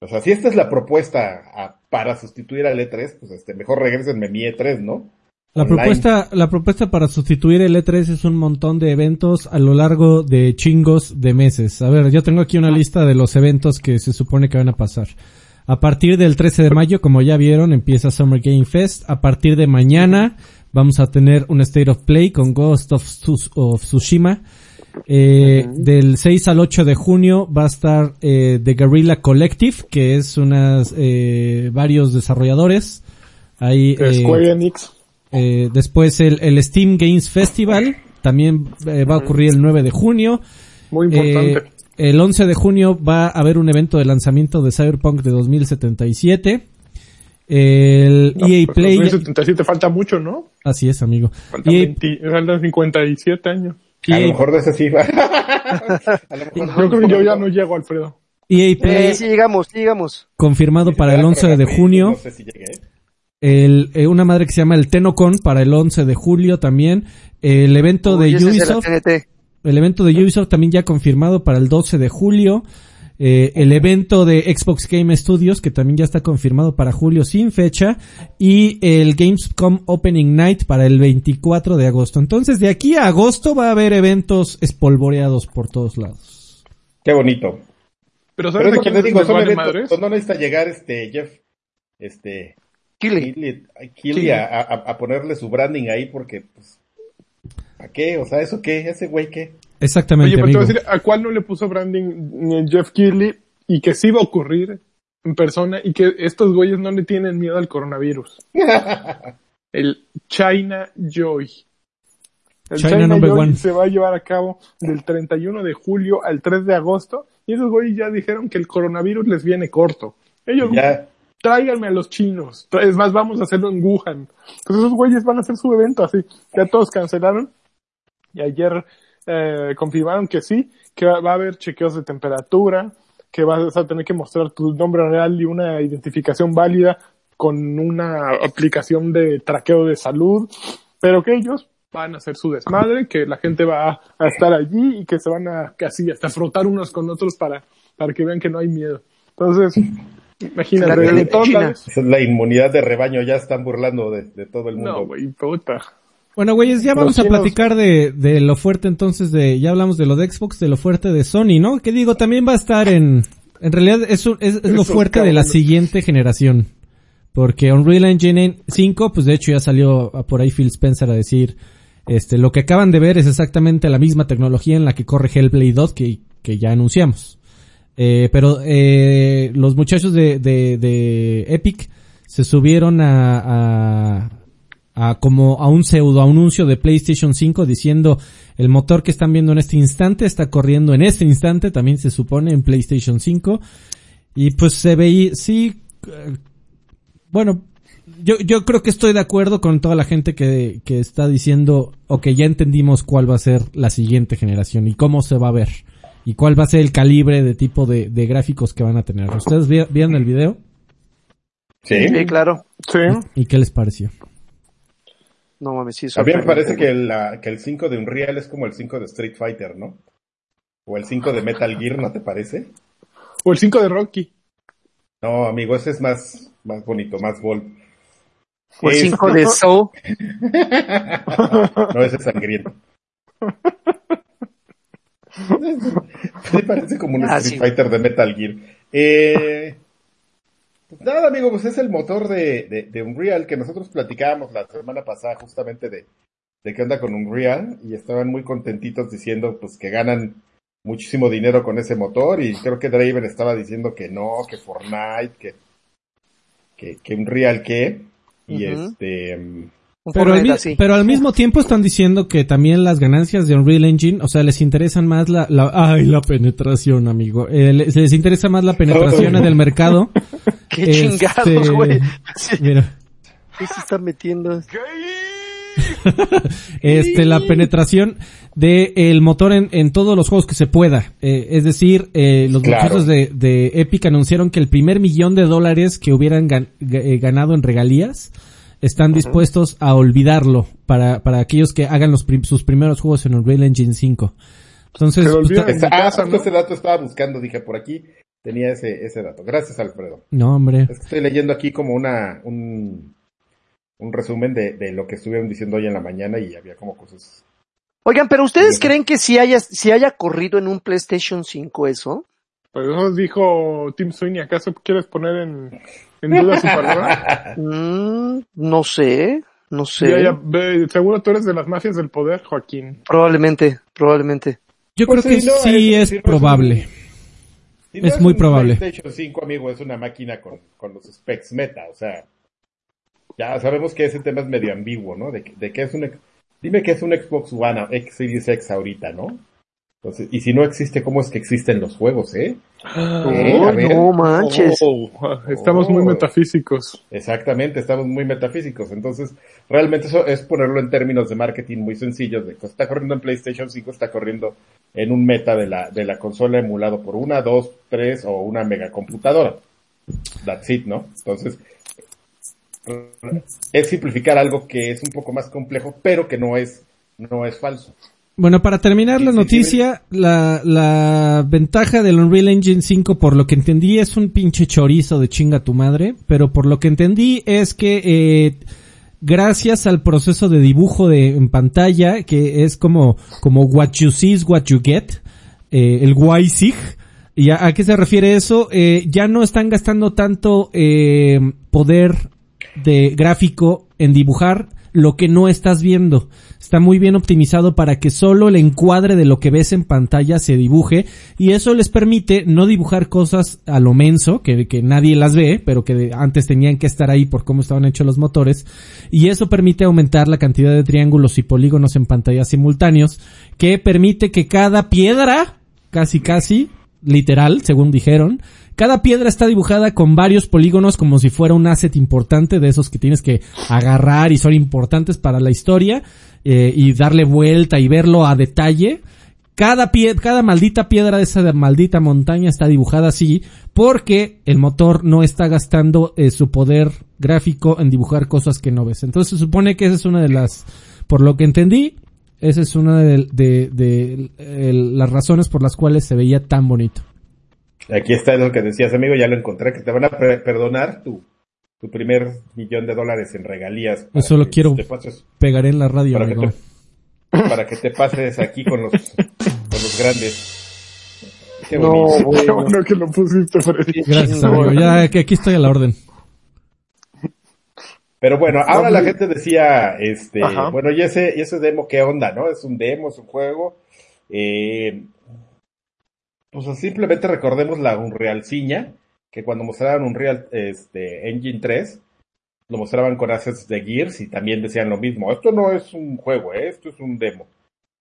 O sea, si esta es la propuesta a- para sustituir al E3, pues este, mejor regresenme mi E3, ¿no? La Online. propuesta, la propuesta para sustituir el E3 es un montón de eventos a lo largo de chingos de meses. A ver, yo tengo aquí una lista de los eventos que se supone que van a pasar. A partir del 13 de mayo, como ya vieron, empieza Summer Game Fest. A partir de mañana vamos a tener un State of Play con Ghost of, Tsus- Eh, Del 6 al 8 de junio va a estar eh, The Guerrilla Collective, que es unas eh, varios desarrolladores. Ahí, eh, Square Enix. eh, después el, el Steam Games Festival, también va a ocurrir el 9 de junio. Muy importante. el 11 de junio va a haber un evento de lanzamiento de Cyberpunk de 2077. El No, EA pues, Play, 2077 falta mucho, ¿no? así es amigo. Faltan, EA, 20 faltan 57 años. A lo mejor de ese sí. a lo mejor Yo creo que yo ya no llego, Alfredo. EA Play Eh, sí llegamos, sí llegamos. confirmado para el Pero 11 de junio. No sé si llegue, ¿eh? El, eh, una madre que se llama el Tenocon para el 11 de julio también. El evento Uy, de Ubisoft. TNT. El evento de Ubisoft también ya confirmado para el 12 de julio. Eh, el evento de Xbox Game Studios, que también ya está confirmado para julio sin fecha. Y el Gamescom Opening Night para el 24 de agosto. Entonces, de aquí a agosto va a haber eventos espolvoreados por todos lados. Qué bonito. Pero Pero ¿sabes es a lo que les digo, son eventos no necesita llegar este Jeff, este, Kili. Keighley, Keighley a, a, a ponerle su branding ahí porque, pues, ¿a qué? O sea, ¿eso qué? ¿Ese güey qué? Exactamente, Oye, pero te voy a decir, ¿a cuál no le puso branding ni Jeff Keighley y que sí va a ocurrir en persona y que estos güeyes no le tienen miedo al coronavirus? El China Joy. El China number Joy one. se va a llevar a cabo del 31 de julio al 3 de agosto y esos güeyes ya dijeron que el coronavirus les viene corto. Ellos Ya, tráiganme a los chinos. Es más, vamos a hacerlo en Wuhan. Entonces esos güeyes van a hacer su evento así. Ya todos cancelaron. Y ayer eh, confirmaron que sí, que va, va a haber chequeos de temperatura, que vas a tener que mostrar tu nombre real y una identificación válida con una aplicación de traqueo de salud, pero que ellos van a hacer su desmadre, que la gente va a, estar allí y que se van a casi hasta frotar unos con otros para, para que vean que no hay miedo. Entonces, imagínate, La la inmunidad de rebaño, ya están burlando de, de todo el mundo. No, güey, puta. Bueno, güeyes, ya Los vamos a platicar de, de lo fuerte entonces de, ya hablamos de lo de Xbox, de lo fuerte de Sony, ¿no? Que digo, también va a estar en, en realidad es, un- es, es lo fuerte de la siguiente generación. Porque Unreal Engine 5, pues de hecho ya salió por ahí Phil Spencer a decir, este, lo que acaban de ver es exactamente la misma tecnología en la que corre Hellblade 2 que, que ya anunciamos. Eh, pero eh, los muchachos de, de, de Epic se subieron a, a, a como a un pseudo anuncio de PlayStation 5 diciendo el motor que están viendo en este instante está corriendo en este instante, también se supone en PlayStation 5. Y pues se veía, sí, eh, bueno, yo, yo creo que estoy de acuerdo con toda la gente que, que está diciendo, ok, ya entendimos cuál va a ser la siguiente generación y cómo se va a ver. Y cuál va a ser el calibre de tipo de, de gráficos que van a tener. ¿Ustedes vi- vieron el video? Sí. Sí, claro. Sí. ¿Y qué les pareció? No mames, sí. A mí me parece que, la, que el 5 de Unreal es como el 5 de Street Fighter, ¿no? O el 5 de Metal Gear, ¿no te parece? O el 5 de Rocky. No, amigo, ese es más, más bonito, más bold. O el Es- 5 de Soul. No, ese es sangriento. Me parece como un Ah, Street sí. Fighter de Metal Gear. Eh, pues nada, amigo, pues es el motor de, de, de Unreal que nosotros platicábamos la semana pasada justamente de, de qué onda con Unreal y estaban muy contentitos diciendo pues que ganan muchísimo dinero con ese motor y creo que Draven estaba diciendo que no, que Fortnite, que, que, que Unreal qué. Y este... Pero al, Fortnite mi- así. pero al mismo tiempo están diciendo que también las ganancias de Unreal Engine, o sea, les interesan más la, la ay, la penetración, amigo. Eh, les, les interesa más la penetración en el mercado. Qué Este, chingados, güey. Sí, Mira, ¿Qué se está metiendo? este, la penetración de el motor en, en todos los juegos que se pueda. Eh, es decir, eh, los Claro. muchachos de, de Epic anunciaron que el primer millón de dólares que hubieran gan- ga- eh, ganado en regalías están dispuestos a olvidarlo para, para aquellos que hagan los prim- sus primeros juegos en Unreal Engine 5. Entonces, Se lo pues, olvidan. ta- En ah, casa, justo ¿no? ese dato estaba buscando, dije por aquí tenía ese, ese dato. Gracias, Alfredo. no, hombre. Es que estoy leyendo aquí como una, un, un resumen de, de lo que estuvieron diciendo hoy en la mañana y había como cosas. Oigan, pero ¿ustedes creen que si haya, si haya corrido en un PlayStation 5 eso? Pues eso dijo Tim Sweeney. ¿Acaso quieres poner en, en duda su palabra? Mm, no sé, no sé. Ya, ya, ve, seguro tú eres de las mafias del poder, Joaquín. Probablemente, probablemente. Yo Pues creo que sí, no, sí es- es sí, no es probable. Si no Es muy un probable. PlayStation 5, amigo, es una máquina con, con los specs meta, o sea, ya sabemos que ese tema es medio ambiguo, ¿no? De, de que es un, dime que es un Xbox One, X Series X ahorita, ¿no? Entonces, y si no existe, ¿cómo es que existen los juegos, eh? Eh, No, manches. Oh, estamos muy Oh. metafísicos. Exactamente, estamos muy metafísicos. Entonces, realmente eso es ponerlo en términos de marketing muy sencillos. De que está corriendo en PlayStation 5, está corriendo en un meta de la, de la consola emulado por una, dos, tres o una megacomputadora. That's it, ¿no? Entonces, es simplificar algo que es un poco más complejo, pero que no es, no es falso. Bueno, para terminar la noticia, la, la ventaja del Unreal Engine 5, por lo que entendí, es un pinche chorizo de chinga tu madre, pero por lo que entendí es que eh, gracias al proceso de dibujo de, en pantalla, que es como, como what you see is what you get, eh, el WYSIG, ¿y a, a qué se refiere eso? Eh, ya no están gastando tanto eh, poder de gráfico en dibujar lo que no estás viendo. Está muy bien optimizado para que solo el encuadre de lo que ves en pantalla se dibuje y eso les permite no dibujar cosas a lo menso, que, que nadie las ve, pero que antes tenían que estar ahí por cómo estaban hechos los motores y eso permite aumentar la cantidad de triángulos y polígonos en pantalla simultáneos que permite que cada piedra, casi casi, literal, según dijeron, cada piedra está dibujada con varios polígonos como si fuera un asset importante de esos que tienes que agarrar y son importantes para la historia eh, y darle vuelta y verlo a detalle. Cada pie, cada maldita piedra de esa maldita montaña está dibujada así porque el motor no está gastando eh, su poder gráfico en dibujar cosas que no ves. Entonces se supone que esa es una de las, por lo que entendí, esa es una de, las razones por las cuales se veía tan bonito. Aquí está lo que decías, amigo, ya lo encontré, que te van a perdonar tu, tu primer millón de dólares en regalías. Eso lo quiero pegar en la radio, para Que te, para que te pases aquí con los, con los grandes. Qué no, bueno. que lo pusiste, Freddy. Gracias, amigo. Ya que aquí estoy a la orden. Pero bueno, ahora la gente decía, este, bueno, y ese, y ese demo, ¿qué onda, no? Es un demo, es un juego. Eh, pues simplemente recordemos la Unreal Ciña, que cuando mostraron Unreal este, Engine 3, lo mostraban con assets de Gears y también decían lo mismo. Esto no es un juego, ¿eh? esto es un demo.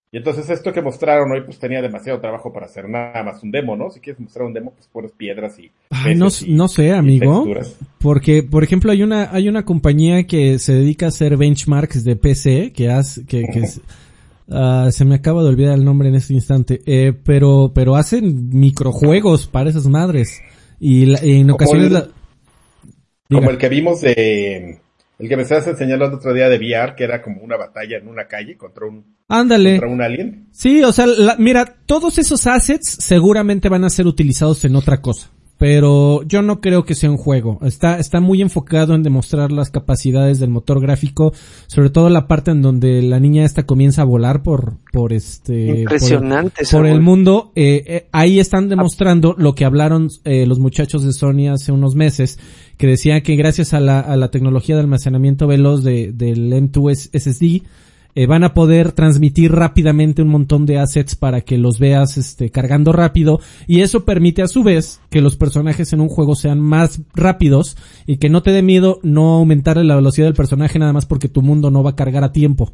Y entonces esto que mostraron hoy pues tenía demasiado trabajo para hacer nada más un demo, ¿no? Si quieres mostrar un demo pues pones piedras y... no, no sé, amigo. Porque, por ejemplo, hay una, hay una compañía que se dedica a hacer benchmarks de PC que hace, que, que uh, se me acaba de olvidar el nombre en este instante, eh, pero, pero hacen microjuegos para esas madres. Y, en ocasiones la... Como el que vimos de el que me estabas enseñando el otro día de VR, que era como una batalla en una calle contra un, Ándale. contra un alien. Sí, o sea, mira, todos esos assets seguramente van a ser utilizados en otra cosa. Pero yo no creo que sea un juego. Está, está muy enfocado en demostrar las capacidades del motor gráfico, sobre todo la parte en donde la niña esta comienza a volar por, por este, Impresionante, por el, mundo. Eh, eh, ahí están demostrando lo que hablaron eh, los muchachos de Sony hace unos meses, que decía que gracias a la, a la tecnología de almacenamiento veloz de, del M2 SSD, eh, van a poder transmitir rápidamente un montón de assets para que los veas este, cargando rápido y eso permite a su vez que los personajes en un juego sean más rápidos y que no te dé miedo no aumentarle la velocidad del personaje nada más porque tu mundo no va a cargar a tiempo.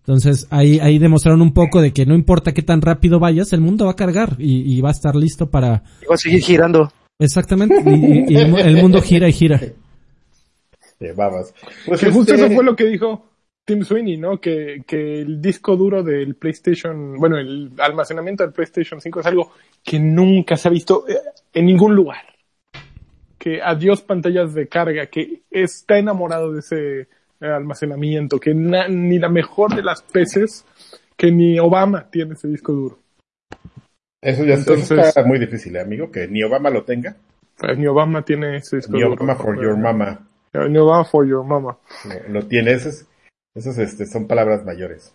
Entonces ahí, ahí demostraron un poco de que no importa qué tan rápido vayas, el mundo va a cargar y, va a estar listo para... Y va a seguir girando. Exactamente, y, el, mundo gira y gira. babas. Pues que justo este eso fue lo que dijo Tim Sweeney, ¿no? Que, que el disco duro del PlayStation, bueno, el almacenamiento del PlayStation 5 es algo que nunca se ha visto eh, en ningún lugar. Que adiós pantallas de carga, que está enamorado de ese eh, almacenamiento, que ni la mejor de las peces, que ni Obama tiene ese disco duro. Eso ya está muy difícil, ¿eh, amigo, que ni Obama lo tenga. Pues ni Obama tiene ese disco duro. Ni Obama for your mama. Ni Obama for your mama. lo tiene, ese esas este, son palabras mayores.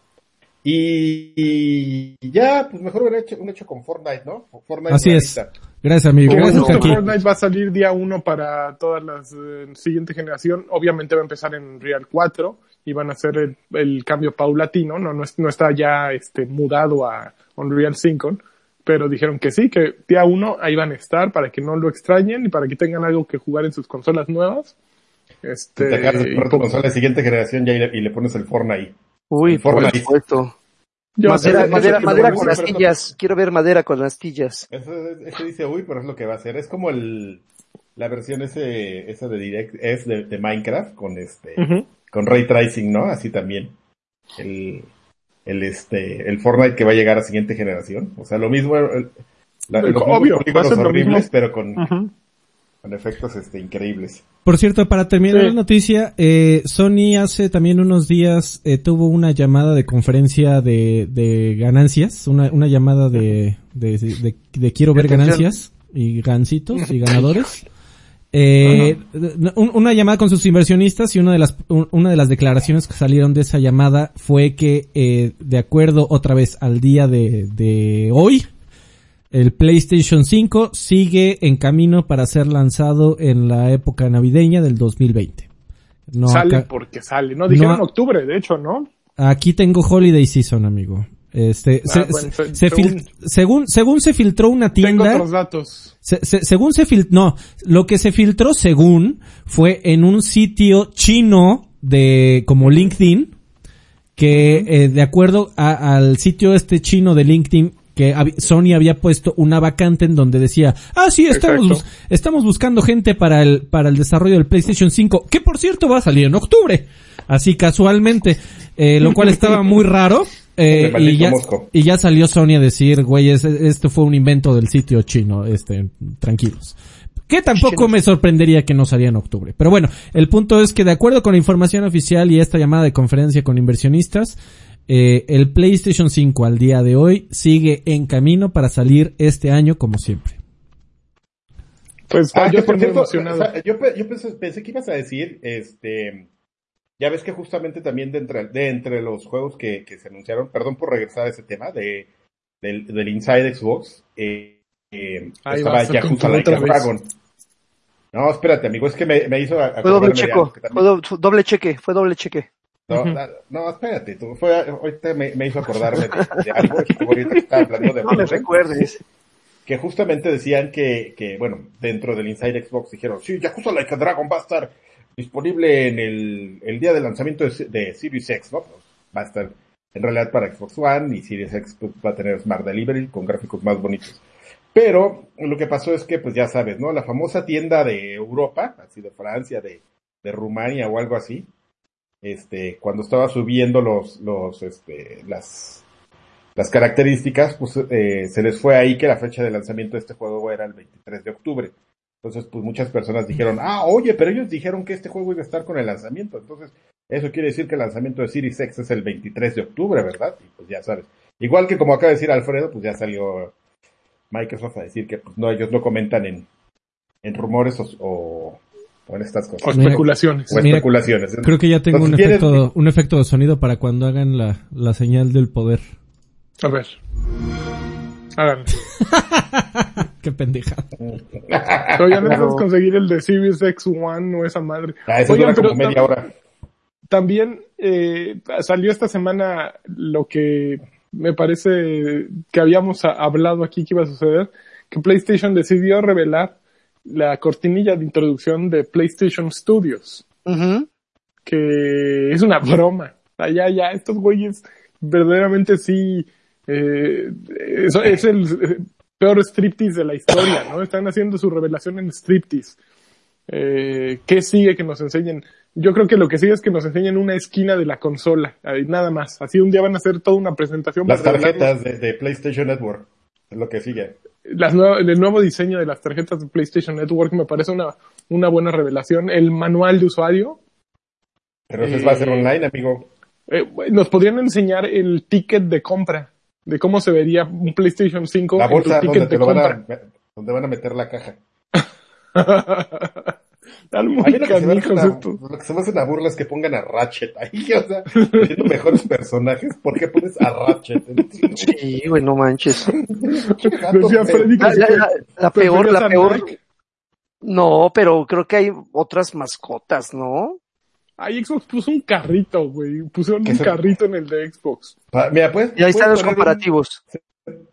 Y, ya, pues mejor hubiera hecho un hecho con Fortnite, ¿no? Fortnite Así es. Gracias, amigo. Gracias, Fortnite va a salir día uno para toda la eh, siguiente generación. Obviamente va a empezar en Real 4 y van a hacer el, cambio paulatino. No, no, está ya este, mudado a Unreal 5. Pero dijeron que sí, que día uno ahí van a estar para que no lo extrañen y para que tengan algo que jugar en sus consolas nuevas. Este, te acabas de tu consola de siguiente generación ya y, le, pones el Fortnite. Uy, por supuesto. madera, madera, madera con astillas. Quiero ver madera con astillas. Eso, eso, dice uy, pero es lo que va a hacer. Es como el, la versión ese, esa de Direct es de, Minecraft con este, con ray tracing, ¿no? Así también. El, el este, el Fortnite que va a llegar a siguiente generación. O sea, lo mismo, la, Obvio, va a ser horribles, pero con, con efectos este, increíbles. Por cierto, para terminar la noticia, eh, Sony hace también unos días eh, tuvo una llamada de conferencia de, de ganancias, una, una llamada de, de, de, quiero ver ganancias y gancitos y ganadores. Eh, una llamada con sus inversionistas y una de las una de las declaraciones que salieron de esa llamada fue que eh, de acuerdo otra vez al día de, de hoy el PlayStation 5 sigue en camino para ser lanzado en la época navideña del 2020. No sale porque sale, ¿no? Dijeron en octubre, de hecho, ¿no? Aquí tengo Holiday Season, amigo. Este, ah, se, según, según, se filtró una tienda. Tengo otros datos. según se filtró, no, lo que se filtró según fue en un sitio chino de, como LinkedIn, que eh, de acuerdo al sitio este chino de LinkedIn que Sony había puesto una vacante en donde decía, ah, sí, estamos, estamos buscando gente para el, para el desarrollo del PlayStation 5, que por cierto va a salir en octubre, así casualmente, eh, lo cual estaba muy raro. Eh, y, ya, y ya salió Sony a decir, güey, esto fue un invento del sitio chino, este, tranquilos. Que tampoco me sorprendería que no saliera en octubre. Pero bueno, el punto es que de acuerdo con la información oficial y esta llamada de conferencia con inversionistas, eh, el PlayStation 5 al día de hoy sigue en camino para salir este año como siempre. Pues Ah, yo por cierto, emocionado. o sea, yo, yo pensé, pensé que ibas a decir, este, ya ves que justamente también de entre, de entre los juegos que, que se anunciaron, perdón por regresar a ese tema de, del, del Inside Xbox, eh, eh, estaba vas a Yakuza contar Like a otra vez. Doragon. No, espérate, amigo, es que me, me hizo a- Fue doble checo, fue doble cheque, fue doble cheque. No, no, espérate, tú, fue, ahorita me, me hizo acordarme de, de algo, estuvo ahorita que estaba hablando de No Warzone, recuerdes. que justamente decían que, que, bueno, dentro del Inside Xbox dijeron, sí, Yakuza Like a Dragon va a estar disponible en el, el día de lanzamiento de, de Series X, ¿no? Pues va a estar en realidad para Xbox One y Series X pues, va a tener Smart Delivery con gráficos más bonitos. Pero lo que pasó es que, pues ya sabes, ¿no? La famosa tienda de Europa, así de Francia, de, de Rumania o algo así, este, cuando estaba subiendo los, los, este, las, las características, pues eh, se les fue ahí que la fecha de lanzamiento de este juego era el 23 de octubre. Entonces, pues muchas personas dijeron, ah, oye, pero ellos dijeron que este juego iba a estar con el lanzamiento. Entonces, eso quiere decir que el lanzamiento de Series X es el 23 de octubre, ¿verdad? Y pues ya sabes. Igual que como acaba de decir Alfredo, pues ya salió Microsoft a decir que pues, no, ellos no comentan en, en rumores o, o, o en estas O cosas. Mira, especulaciones. O Mira, especulaciones. Creo que ya tengo un Entonces, ¿quieres- efecto, un efecto de sonido para cuando hagan la, la señal del poder. A ver. Háganlo. Qué pendeja. Todavía no puedes conseguir el de Series X One o esa madre. Ah, eso Oigan, dura como media hora. También eh, salió esta semana lo que me parece que habíamos hablado aquí que iba a suceder, que PlayStation decidió revelar la cortinilla de introducción de PlayStation Studios, que es una broma. Sea, ya, ya, estos güeyes verdaderamente sí, eh, es, es el eh, peor striptease de la historia, ¿no? Están haciendo su revelación en striptease. Eh, ¿Qué sigue que nos enseñen? Yo creo que lo que sigue es que nos enseñen una esquina de la consola, ahí, nada más. Así un día van a hacer toda una presentación. Las para tarjetas de, de PlayStation Network. Es lo que sigue. Las nue- el nuevo diseño de las tarjetas de PlayStation Network me parece una, una buena revelación. El manual de usuario, Pero eso va a ser Eh, online, amigo. eh, nos podrían enseñar el ticket de compra, de cómo se vería un PlayStation 5 La en tu bolsa donde ticket te de lo van compra. a, donde van a meter la caja. Muy lo que, se me hace canijos una, estos. lo que se me hace una burla es que pongan a Ratchet ahí, o sea, teniendo mejores personajes, ¿por qué pones a Ratchet? Sí, güey, no manches. Decía Freddy que La, la- la- la peor, la ¿Preferías a peor. No, pero creo que hay otras mascotas, ¿no? Ay, Xbox puso un carrito, güey. Pusieron ¿Qué un se- carrito en el de Xbox. Pa- Mira, pues, Y ahí están los un- comparativos.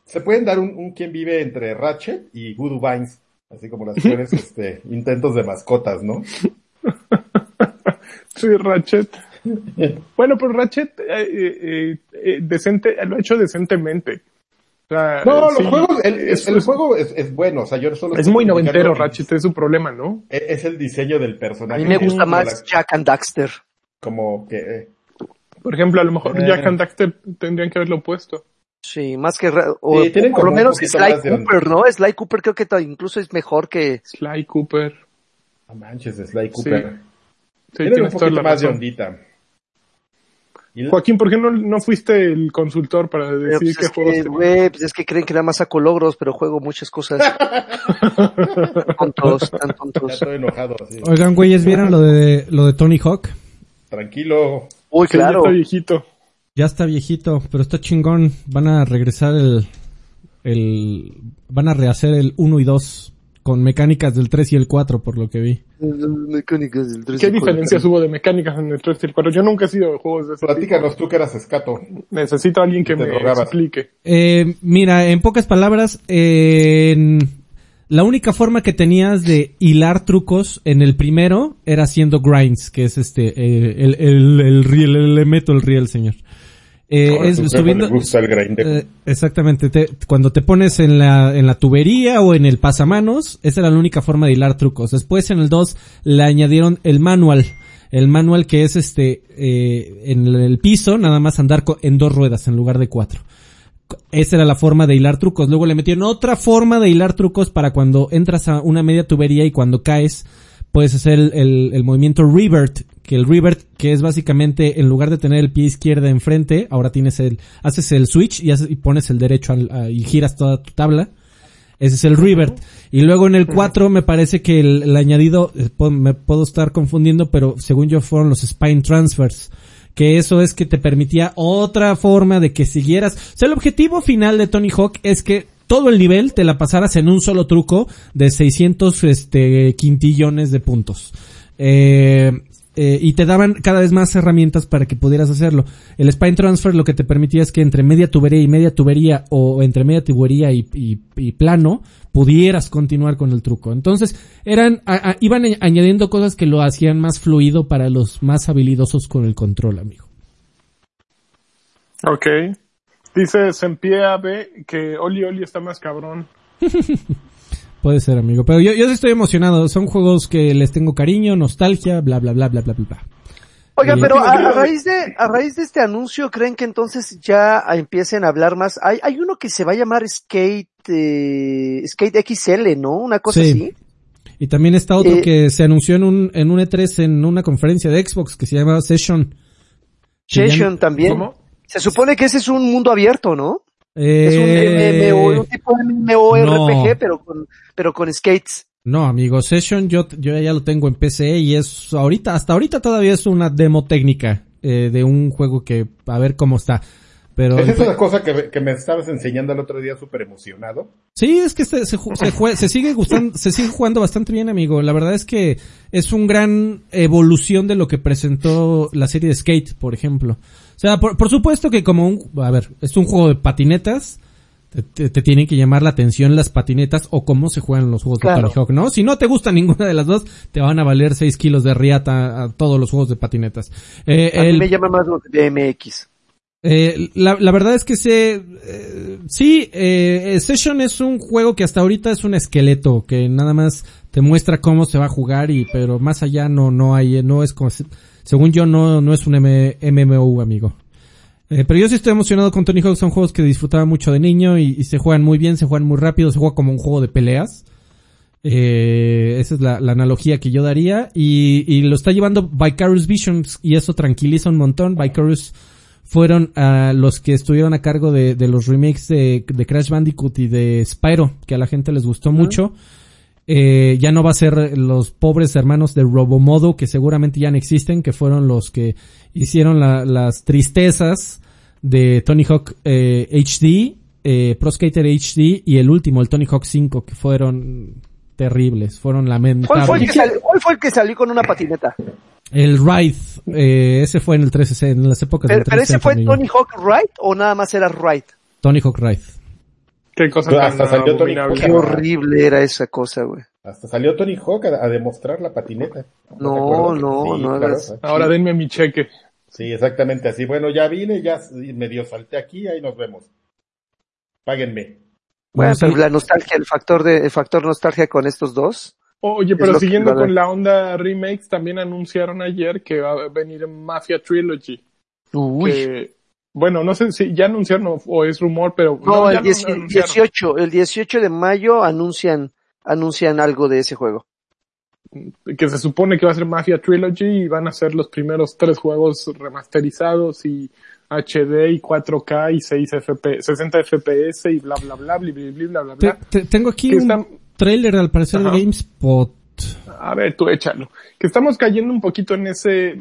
se pueden dar un, un quien vive entre Ratchet y Voodoo Vines, así como las peores este, intentos de mascotas, ¿no? Sí, Ratchet. Bueno, pero Ratchet, eh, eh, eh, decente, lo ha hecho decentemente. O sea, No, eh, sí, los juegos, el, es, el juego es, es bueno, o sea, yo solo es muy noventero, Ratchet, es su problema, ¿no? Es, es el diseño del A personaje. mí me gusta más la- Jack and Daxter. como que, eh, Por ejemplo, a lo mejor Eh. Jack and Daxter tendrían que haberlo puesto. Sí, más que... O, Sí, tienen por lo menos Sly de- Cooper, ¿no? Sly Cooper creo que incluso es mejor que... Sly Cooper. no manches, Sly Cooper. Sí, Tienen un poquito más de razón. ondita. Y la- Joaquín, ¿por qué no, no fuiste el consultor para pero, decir pues, qué juegos que, pues es que creen que nada más saco logros, pero juego muchas cosas. tontos, tan ya tontos. estoy enojado, así. Oigan, güeyes, ¿vieron lo de, lo de Tony Hawk? Tranquilo. Uy, Sí, ya claro. está viejito. Ya está viejito, pero está chingón. Van a regresar el, el, van a rehacer el 1 y 2 con mecánicas del 3 y el 4 por lo que vi. Mecánicas del 3 ¿Qué y cuatro. diferencias hubo de mecánicas en el 3 y el 4? Yo nunca he sido de juegos de ese tipo. Platícanos tú que eras escato. Necesito a alguien que Te me drogabas. explique. Eh, mira, en pocas palabras, en- la única forma que tenías de hilar trucos en el primero era haciendo grinds, que es este, eh, el, el, el riel, el- le meto el riel, señor. Eh, es subiendo, gusta el eh, exactamente, te- cuando te pones en la, en la tubería o en el pasamanos, esa era la única forma de hilar trucos. Después en el 2 le añadieron el manual. El manual que es este, eh, en el piso, nada más andar en dos ruedas en lugar de cuatro. Esa era la forma de hilar trucos. Luego le metieron otra forma de hilar trucos para cuando entras a una media tubería y cuando caes puedes hacer el, el- el movimiento revert. Que el revert, que es básicamente en lugar de tener el pie izquierdo enfrente, ahora tienes el, haces el switch y, haces- y pones el derecho al- y giras toda tu tabla. Ese es el Revert. Y luego en el 4 me parece que el, añadido, eh, me puedo estar confundiendo, pero según yo fueron los Spine Transfers. Que eso es que te permitía otra forma de que siguieras. O sea, el objetivo final de Tony Hawk es que todo el nivel te la pasaras en un solo truco de 600 este, quintillones de puntos. Eh, eh, y te daban cada vez más herramientas para que pudieras hacerlo. El Spine Transfer lo que te permitía es que entre media tubería y media tubería o entre media tubería y, plano pudieras continuar con el truco. Entonces eran iban añadiendo cosas que lo hacían más fluido para los más habilidosos con el control, amigo. Ok. Dice Sempia B que Oli Oli está más cabrón. Puede ser, amigo. Pero yo, yo estoy emocionado. Son juegos que les tengo cariño, nostalgia, bla, bla, bla, bla, bla, bla. Oiga, pero a, raíz de, a raíz de este anuncio, ¿creen que entonces ya empiecen a hablar más? Hay, hay uno que se va a llamar Skate, eh, Skate XL, ¿no? Una cosa así. Y también está otro eh, que se anunció en un, en un E3 en una conferencia de Xbox que se llama Session. Session también. ¿Cómo? Se supone que ese es un mundo abierto, ¿no? es un eh, MMO, un tipo de MMORPG, pero con, pero con skates. No, amigo, Session yo, yo ya lo tengo en PC y es ahorita, hasta ahorita todavía es una demo técnica eh, de un juego que a ver cómo está. Pero ¿Es esa cosa que, que, me estabas enseñando el otro día súper emocionado? Sí, es que este, se, se, se, sigue gustando, se sigue jugando bastante bien, amigo. La verdad es que es un gran evolución de lo que presentó la serie de Skate, por ejemplo. O sea, por, por supuesto que como un, a ver, es un juego de patinetas, te, te, tienen que llamar la atención las patinetas o cómo se juegan los juegos de Tony Hawk, ¿no? Si no te gusta ninguna de las dos, te van a valer 6 kilos de riata a todos los juegos de patinetas. Eh, a mí me llama más los de MX. Eh, la, la, verdad es que se, eh, sí, eh, Session es un juego que hasta ahorita es un esqueleto que nada más te muestra cómo se va a jugar y, pero más allá no, no hay, no es como, según yo, no, no es un MMO, amigo. Eh, pero yo sí estoy emocionado con Tony Hawk. Son juegos que disfrutaba mucho de niño y, se juegan muy bien, se juegan muy rápido, se juega como un juego de peleas. Eh, esa es la, analogía que yo daría. Y, y, lo está llevando Vicarious Visions y eso tranquiliza un montón. Vicarious fueron a los que estuvieron a cargo de, de los remakes de, de, Crash Bandicoot y de Spyro, que a la gente les gustó mucho. Eh, ya no va a ser los pobres hermanos de Robomodo, que seguramente ya no existen, que fueron los que hicieron las tristezas de Tony Hawk eh, HD, eh, Pro Skater HD y el último, el Tony Hawk 5, que fueron terribles, fueron lamentables. ¿Cuál fue el que, salió, fue el que salió con una patineta? El Ride, eh, ese fue en el 13, en las épocas del 13. ¿Pero ese fue Tony Hawk Ride o nada más era Ride? Tony Hawk Ride. Qué cosa tan salió Tony Qué horrible era esa cosa, güey. Hasta salió Tony Hawk a, demostrar la patineta. No, no, no. Ahora denme mi cheque. Sí, exactamente así. Bueno, ya vine, ya medio salté aquí, ahí nos vemos. Páguenme. Bueno, pero la nostalgia, el factor de, el factor nostalgia con estos dos. Oye, pero siguiendo con la onda remakes, también anunciaron ayer que va a venir Mafia Trilogy. Uy bueno, no sé si ya anunciaron o, es rumor, pero... No, el 18, el 18 de mayo anuncian, anuncian algo de ese juego. Que se supone que va a ser Mafia Trilogy y van a ser los primeros tres juegos remasterizados y HD y 4K y 6 FP, 60 FPS y bla bla bla bla bla bla bla. tengo aquí un trailer al parecer de GameSpot. A ver, tú échalo. Que estamos cayendo un poquito en ese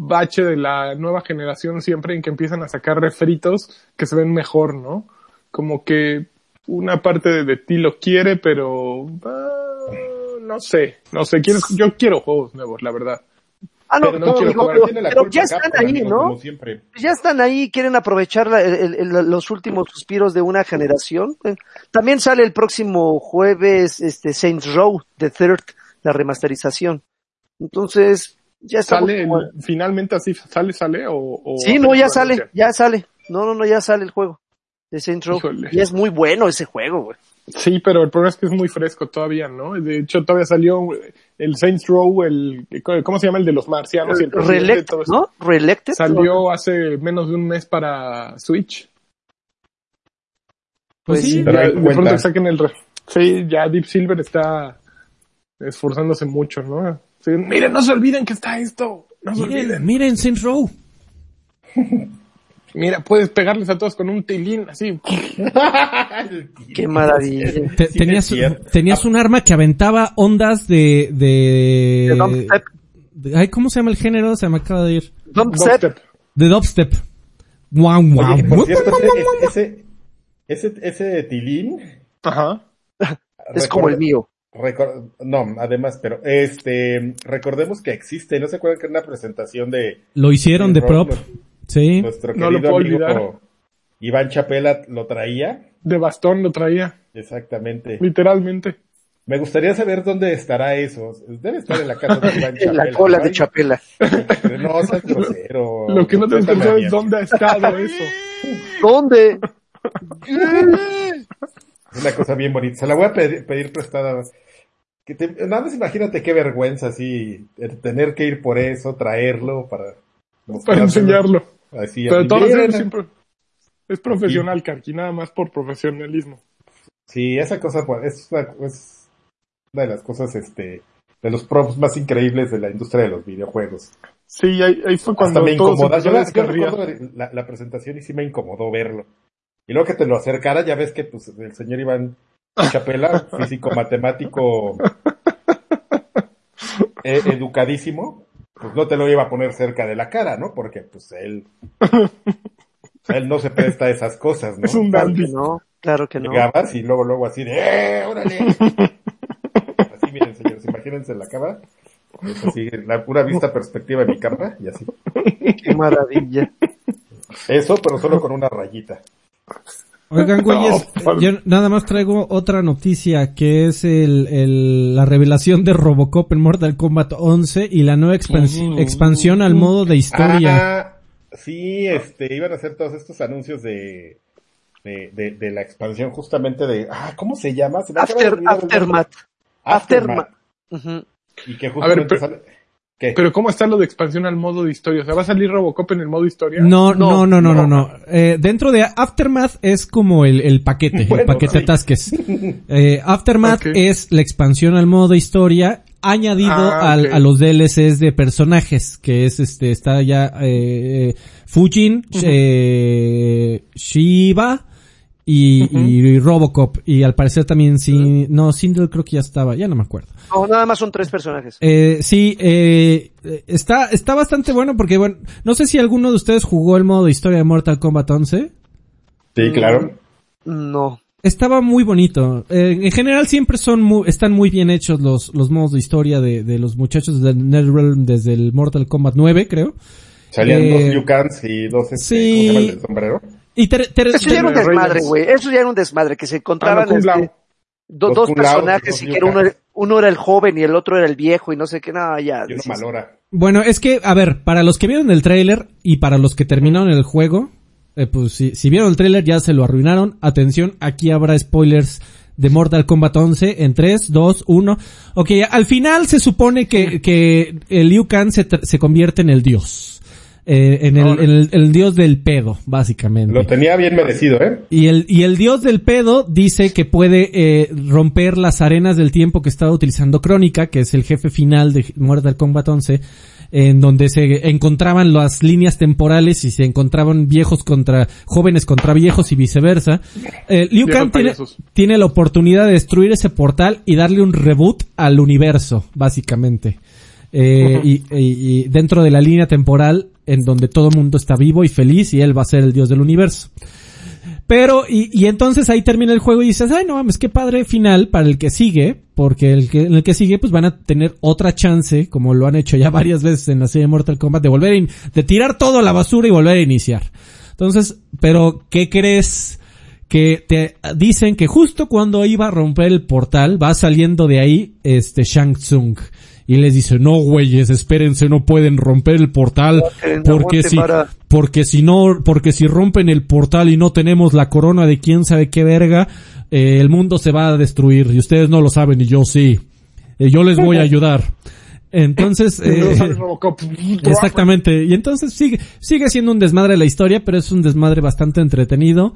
bache de la nueva generación siempre en que empiezan a sacar refritos que se ven mejor, ¿no? Como que una parte de, ti lo quiere, pero ah, no sé, no sé, quiero, yo quiero juegos nuevos, la verdad. Ah, no, no, pero, ya están ahí, ¿no? Ya están ahí, quieren aprovechar los últimos suspiros de una generación. Eh, también sale el próximo jueves este Saints Row, The Third, la remasterización. Entonces, ya sale finalmente así sale sale o, sí no ya sale ya sale. No no no ya sale el juego de Saints y es muy bueno ese juego güey. Sí pero el problema es que es muy fresco todavía no de hecho todavía salió el Saints Row el cómo se llama el de los marcianos el Reelected no Reelected salió hace menos de un mes para Switch. Pues, sí, de pronto saquen el sí ya Deep Silver está esforzándose mucho no miren, no se olviden que está esto. No se miren, olviden. Miren Saints Row. Mira, puedes pegarles a todos con un tilín, así. Qué maravilla. Te- tenías, tenías un arma que aventaba ondas de, de, De ay, ¿cómo se llama el género? Se me acaba de ir. Dubstep. Dubstep. De dubstep. Wow, wow. Oye, por cierto, ese, ese, ese, ese tilín. Ajá. Es como el mío. No, además, pero este, recordemos que existe, ¿no se acuerdan que era una presentación de Lo hicieron de prop. Sí. nuestro No lo querido puedo amigo olvidar. Iván Chapela lo traía? De bastón lo traía, Exactamente. literalmente. Me gustaría saber dónde estará eso. Debe estar en la casa de Iván En la Chapela, cola ¿no? de Chapela. No, seas grosero. Lo que no te mí. es dónde ha estado eso. ¿Dónde? Es una cosa bien bonita. Se la voy a pedir, pedir prestada. Que te- nada más imagínate qué vergüenza así, tener que ir por eso, traerlo para... Para enseñarlo. Así, Pero así, miren. siempre es profesional, Karki, nada más por profesionalismo. Sí, esa cosa pues, es una, es una de las cosas, este, de los props más increíbles de la industria de los videojuegos. Sí, ahí, ahí fue cuando Hasta me empezó Yo, yo recuerdo la, la presentación y sí me incomodó verlo. Y luego que te lo acercara, ya ves que pues el señor Iván Chapela, físico matemático eh, educadísimo, pues no te lo iba a poner cerca de la cara, ¿no? Porque pues él él no se presta a esas cosas, ¿no? Es un dandy. no, claro que no. Llegabas y luego luego así de ¡eh, órale! Así miren, señores, imagínense la cámara. Es así, la pura vista perspectiva de mi cámara y así. Qué maravilla. Eso, pero solo con una rayita. Oigan, güeyes, No, yo nada más traigo otra noticia que es el, el- la revelación de Robocop en Mortal Kombat 11 y la nueva expans- expansión al modo de historia. Ah, sí, este, iban a hacer todos estos anuncios de, de, de, de la expansión justamente de, ah, ¿cómo se llama? Se me After, aftermath. Aftermath. Y que A ver, justamente pero- sale- ¿Qué? Pero ¿cómo está lo de expansión al modo de historia? O sea, ¿va a salir Robocop en el modo historia? No, no, no, no, no, no. no. Eh, dentro de Aftermath es como el, el paquete, el paquete sí. Tasques. Eh, Aftermath es la expansión al modo historia añadido Ah, al- a los DLCs de personajes, que es este, está ya eh, Fujin, eh, Shiva y, y Robocop. Y al parecer también sí, no, Sindel creo que ya estaba, ya no me acuerdo. No, nada más son tres personajes. Eh, sí, eh, está, está bastante bueno porque, bueno, no sé si alguno de ustedes jugó el modo historia de Mortal Kombat 11. Sí, claro. No. Estaba muy bonito. Eh, en general siempre son mu- están muy bien hechos los, los modos de historia de, de los muchachos de NetherRealm desde el Mortal Kombat 9, creo. Salían Eh, dos Yukans y dos, este, sí. ¿cómo se llama el del sombrero? Y te- te- Eso ya era un de desmadre, güey. Eso ya era un desmadre, que se encontraban Ah, no, este, do- dos personajes y que uno, era el joven y el otro era el viejo y no sé qué, nada, ya. Y uno decís, malora. Bueno, es que, a ver, para los que vieron el tráiler y para los que terminaron el juego, eh, pues si, si vieron el tráiler ya se lo arruinaron. Atención, aquí habrá spoilers de Mortal Kombat 11 en 3, 2, 1. Ok, al final se supone que, que el Liu Kang se, se convierte en el dios. Eh, en, el, en el, el dios del pedo, básicamente. Lo tenía bien merecido, ¿eh? Y el, y el dios del pedo dice que puede eh, romper las arenas del tiempo que estaba utilizando Crónica, que es el jefe final de Mortal Kombat 11, en donde se encontraban las líneas temporales y se encontraban viejos contra, jóvenes contra viejos y viceversa. Eh, Liu Kang tiene, tiene la oportunidad de destruir ese portal y darle un reboot al universo, básicamente. Eh, y, y- y dentro de la línea temporal en donde todo el mundo está vivo y feliz y él va a ser el dios del universo. Pero, y, y entonces ahí termina el juego y dices, ay no mames, qué padre final para el que sigue, porque el que, en el que sigue pues van a tener otra chance, como lo han hecho ya varias veces en la serie Mortal Kombat, de volver in- de tirar todo a la basura y volver a iniciar. Entonces, pero, ¿qué crees? Que te dicen que justo cuando iba a romper el portal, va saliendo de ahí, este, Shang Tsung. Y les dice, no güeyes, espérense, no pueden romper el portal, porque si, porque si no, porque si rompen el portal y no tenemos la corona de quién sabe qué verga, eh, el mundo se va a destruir y ustedes no lo saben y yo sí. Eh, yo les voy a ayudar. Entonces, eh, exactamente. Y entonces sigue, sigue siendo un desmadre la historia, pero es un desmadre bastante entretenido.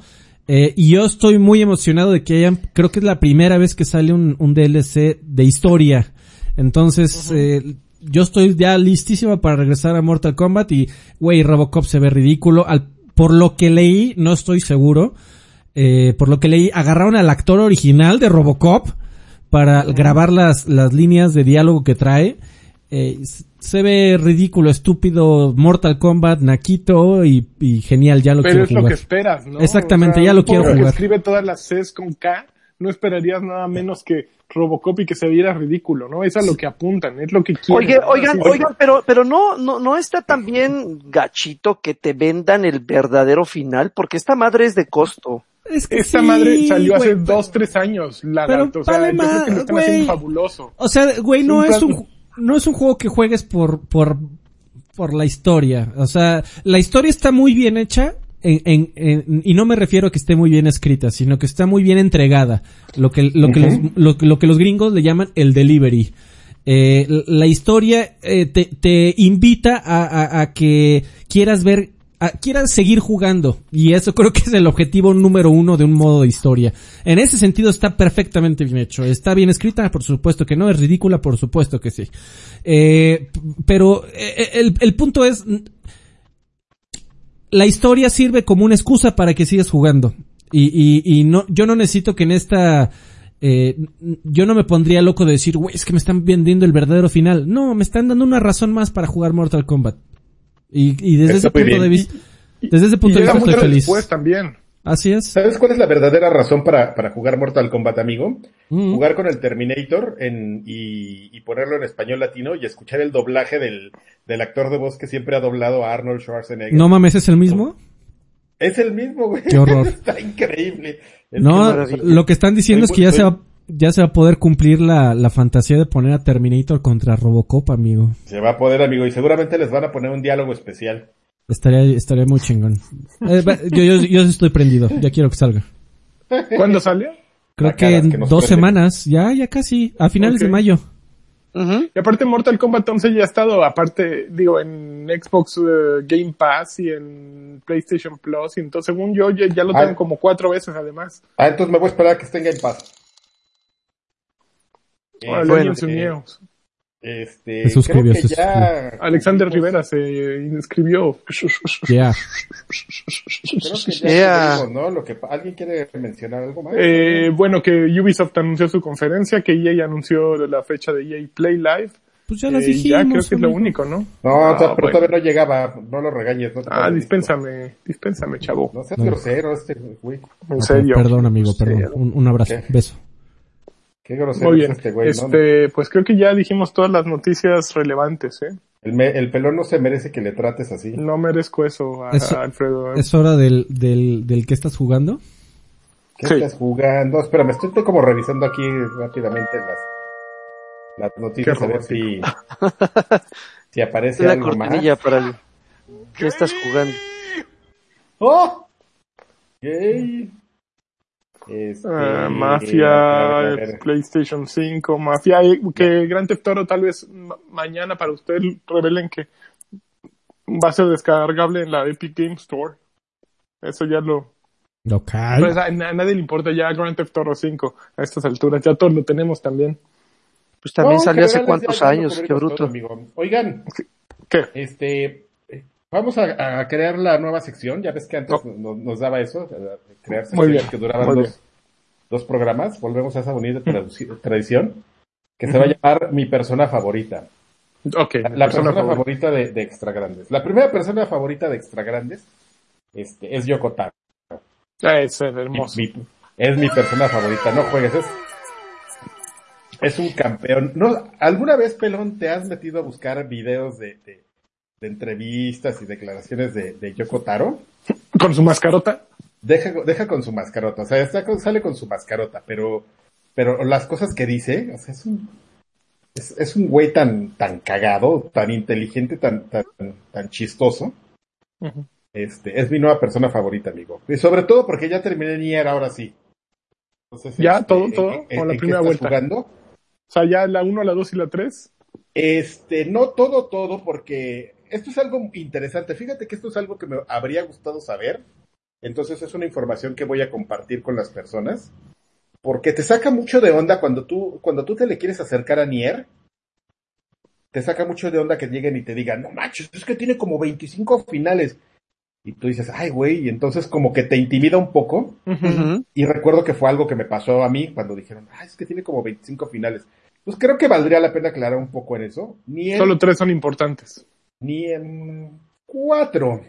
Eh, y yo estoy muy emocionado de que hayan, creo que es la primera vez que sale un, un DLC de historia. Entonces, eh, yo estoy ya listísimo para regresar a Mortal Kombat y, güey, Robocop se ve ridículo. Al, por lo que leí, no estoy seguro, eh, por lo que leí, agarraron al actor original de Robocop para grabar las, las líneas de diálogo que trae. Eh, se ve ridículo, estúpido, Mortal Kombat, Naquito y, y genial, ya lo Pero quiero es jugar. lo que esperas, ¿no? Exactamente, ya lo quiero que jugar. escribe todas las Cs con K, no esperarías nada menos que Robocop y que se viera ridículo, ¿no? Es a lo que apuntan, es lo que quieren. Oye, ¿no? oigan, Así- oigan, pero, pero no, no, no está tan bien gachito que te vendan el verdadero final, porque esta madre es de costo. Es que Esta sí, madre salió hace dos, tres años, la pero o sea, vale yo creo que lo están haciendo fabuloso. O sea, güey, no es un, no es un juego que juegues por, por, por la historia. O sea, la historia está muy bien hecha. En, en, en- y no me refiero a que esté muy bien escrita, sino que está muy bien entregada. Lo que, lo que, los, lo, que- lo que los gringos le llaman el delivery. Eh, la historia eh, te, te invita a, a- a que quieras ver, a- quieras seguir jugando. Y eso creo que es el objetivo número uno de un modo de historia. En ese sentido está perfectamente bien hecho. Está bien escrita, por supuesto que no. Es ridícula, por supuesto que sí. Eh, pero el, el punto es, la historia sirve como una excusa para que sigas jugando. Y, y, y no, yo no necesito que en esta, eh, yo no me pondría loco de decir, güey, es que me están vendiendo el verdadero final. No, me están dando una razón más para jugar Mortal Kombat. Y, y desde ese punto de vista, desde ese punto y de vista mucho estoy feliz. después también. Así es. ¿Sabes cuál es la verdadera razón para, para jugar Mortal Kombat, amigo? Mm. Jugar con el Terminator en, y, y ponerlo en español latino y escuchar el doblaje del, del actor de voz que siempre ha doblado a Arnold Schwarzenegger. No mames, ¿es el mismo? Es el mismo, güey. Qué horror. Está increíble. Es No, lo que están diciendo es que ya se va, ya se va a poder cumplir la, la fantasía de poner a Terminator contra Robocop, amigo. Se va a poder, amigo, y seguramente les van a poner un diálogo especial. Estaría, estaría muy chingón. Eh, yo, yo, yo estoy prendido, ya quiero que salga. ¿Cuándo salió? Creo que en que dos prende. semanas, ya, ya casi, a finales de mayo. Y aparte Mortal Kombat 11 ya ha estado, aparte, digo, en Xbox eh, Game Pass y en PlayStation Plus, y entonces según yo ya, ya lo Ah. tengo como cuatro veces además. Ah, entonces me voy a esperar a que esté en Game Pass. Eh, bueno, eh. Este, Se suscribió, creo que se ya... Alexander Rivera se inscribió. Ya. Creo que ya Yeah. ¿no? Lo que, ¿Alguien quiere mencionar algo más? Eh, bueno, que Ubisoft anunció su conferencia, que EA anunció la fecha de EA Play Live. Pues ya las Eh, dijimos. ya creo que es lo único, ¿no? no, o sea, Ah, pero bueno. todavía no llegaba. No lo regañes. No te Ah, dispénsame, dispénsame, chavo. No seas No. grosero este güey. En serio. Perdón, amigo, perdón. Un, un abrazo, ¿Qué? beso. Qué grosero Muy bien. es este güey, ¿no? este, pues creo que ya dijimos todas las noticias relevantes, ¿eh? El, me- el pelón no se merece que le trates así. No merezco eso, a, a Alfredo. ¿Es hora del, del, del que estás jugando? ¿Qué Sí. estás jugando? Espérame, estoy estoy como revisando aquí rápidamente las, las noticias Qué a ver si, si aparece La algo más. para el... ¿Qué estás jugando? ¡Oh! Yay. Este, Ah, Mafia. PlayStation 5, Mafia, que Grand Theft Auto tal vez ma- mañana para ustedes revelen que va a ser descargable en la Epic Game Store. Eso ya lo... Local. Pues a, a nadie le importa ya Grand Theft Auto 5 a estas alturas, ya todos lo tenemos también. Pues también salió hace cuántos años, qué bruto. todo, amigo. Oigan, ¿Qué? este, vamos a, a crear la nueva sección. Ya ves que antes No. nos, nos daba eso, crear secciones que duraban muy dos, dos programas. Volvemos a esa bonita tradición que se va a llamar Mi persona favorita. Ok, La, persona persona, favorita. favorita de, de Extra Grandes. La primera persona favorita de Extra Grandes este, es Yoko Taro. Es Mi- hermoso. mi- es mi persona favorita. No juegues, es, es un campeón. No, ¿Alguna vez, Pelón, te has metido a buscar videos de, de, de entrevistas y declaraciones de, de Yoko Taro? Con su mascarota. Deja, deja con su mascarota, o sea, está con- sale con su mascarota, pero, pero las cosas que dice, o sea, es un, es, es un güey tan, tan cagado, tan inteligente, tan, tan, tan chistoso. Este, es mi nueva persona favorita, amigo. Y sobre todo porque ya terminé Nier ahora sí. Entonces, Ya, este, todo, ¿en- todo, en- con la en primera vuelta. jugando? O sea, ya la 1, la 2 y la 3. Este, no todo, todo, porque esto es algo interesante. Fíjate que esto es algo que me habría gustado saber. Entonces es una información que voy a compartir con las personas. Porque te saca mucho de onda cuando tú, cuando tú te le quieres acercar a Nier. Te saca mucho de onda que lleguen y te digan, no manches, es que tiene como 25 finales. y tú dices, ay, güey, y entonces como que te intimida un poco. Y recuerdo que fue algo que me pasó a mí cuando dijeron, ay, es que tiene como 25 finales. Pues creo que valdría la pena aclarar un poco en eso. Ni Solo tres son importantes. Ni en cuatro.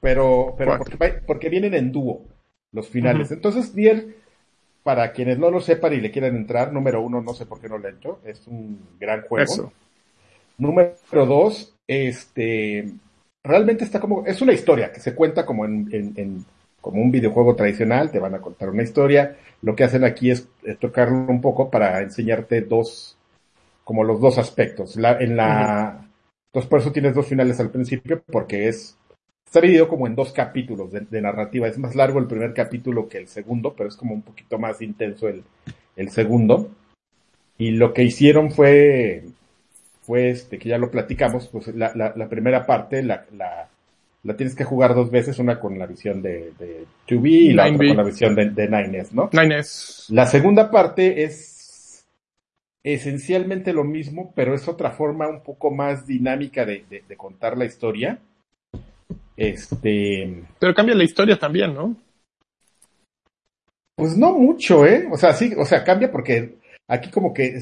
Pero, pero Porque, vienen en dúo los finales. Entonces, Nier, para quienes no lo sepan y le quieran entrar, número uno, no sé por qué no le entro, es un gran juego. Número dos, este, realmente está como, es una historia que se cuenta como en, en, como un videojuego tradicional, te van a contar una historia. Lo que hacen aquí es, tocarlo un poco para enseñarte dos, como los dos aspectos. La, en la, entonces por eso tienes dos finales al principio, porque es, está dividido como en dos capítulos de, narrativa. Es más largo el primer capítulo que el segundo, pero es como un poquito más intenso el, el segundo. Y lo que hicieron fue fue este, que ya lo platicamos, pues la, la, primera parte la, la, la, tienes que jugar dos veces, una con la visión de, de 2B y la otra con la visión de, de 9S, ¿no? 9S. La segunda parte es esencialmente lo mismo, pero es otra forma un poco más dinámica de, de, contar la historia. Este. Pero cambia la historia también, ¿no? Pues no mucho, ¿eh? O sea, sí, o sea, cambia porque aquí como que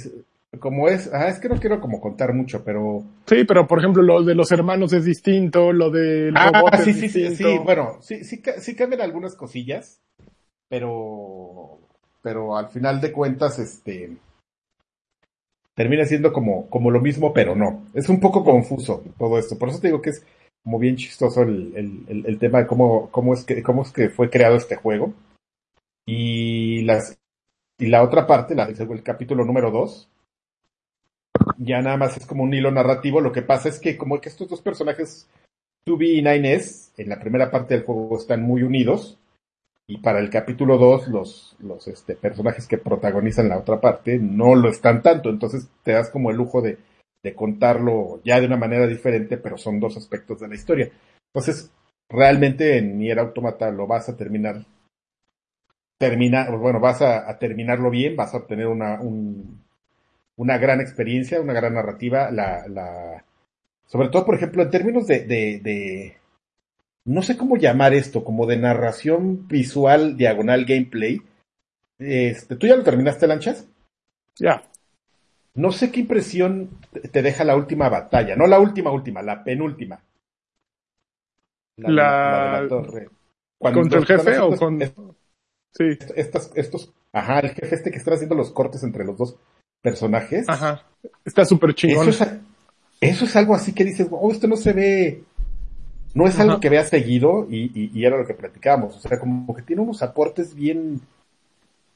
como es, ah, es que no quiero como contar mucho, pero... Sí, pero por ejemplo lo de los hermanos es distinto, lo del ah, robot sí, sí, sí, sí, bueno, sí, sí, sí cambian algunas cosillas, pero, pero al final de cuentas, este, termina siendo como, como lo mismo, pero no. Es un poco confuso todo esto, por eso te digo que es como bien chistoso el, el, tema de cómo, cómo es que, cómo es que fue creado este juego. Y las, y la otra parte, el capítulo número 2, ya nada más es como un hilo narrativo. Lo que pasa es que como que estos dos personajes, 2B y 9S, en la primera parte del juego están muy unidos. Y para el capítulo 2, los, los este, personajes que protagonizan la otra parte no lo están tanto. Entonces te das como el lujo de, de contarlo ya de una manera diferente, pero son dos aspectos de la historia. Entonces, realmente en Nier Automata lo vas a terminar termina, bueno, vas a, terminarlo bien, vas a obtener una, un, una gran experiencia, una gran narrativa, la, la, sobre todo, por ejemplo, en términos de, de, no sé cómo llamar esto, como de narración visual, diagonal, gameplay. Este, ¿Tú ya lo terminaste, Lanchas? Ya. No sé qué impresión te deja la última batalla, no la última, última, la penúltima. La, la, torre. ¿Contra el jefe o con...? sí. Estos, estos, ajá, el jefe este que está haciendo los cortes entre los dos personajes. Ajá. Está súper chingón. Eso es, algo así que dices, oh, esto no se ve, no es algo que veas seguido y, y, era lo que platicábamos. O sea, como que tiene unos aportes bien,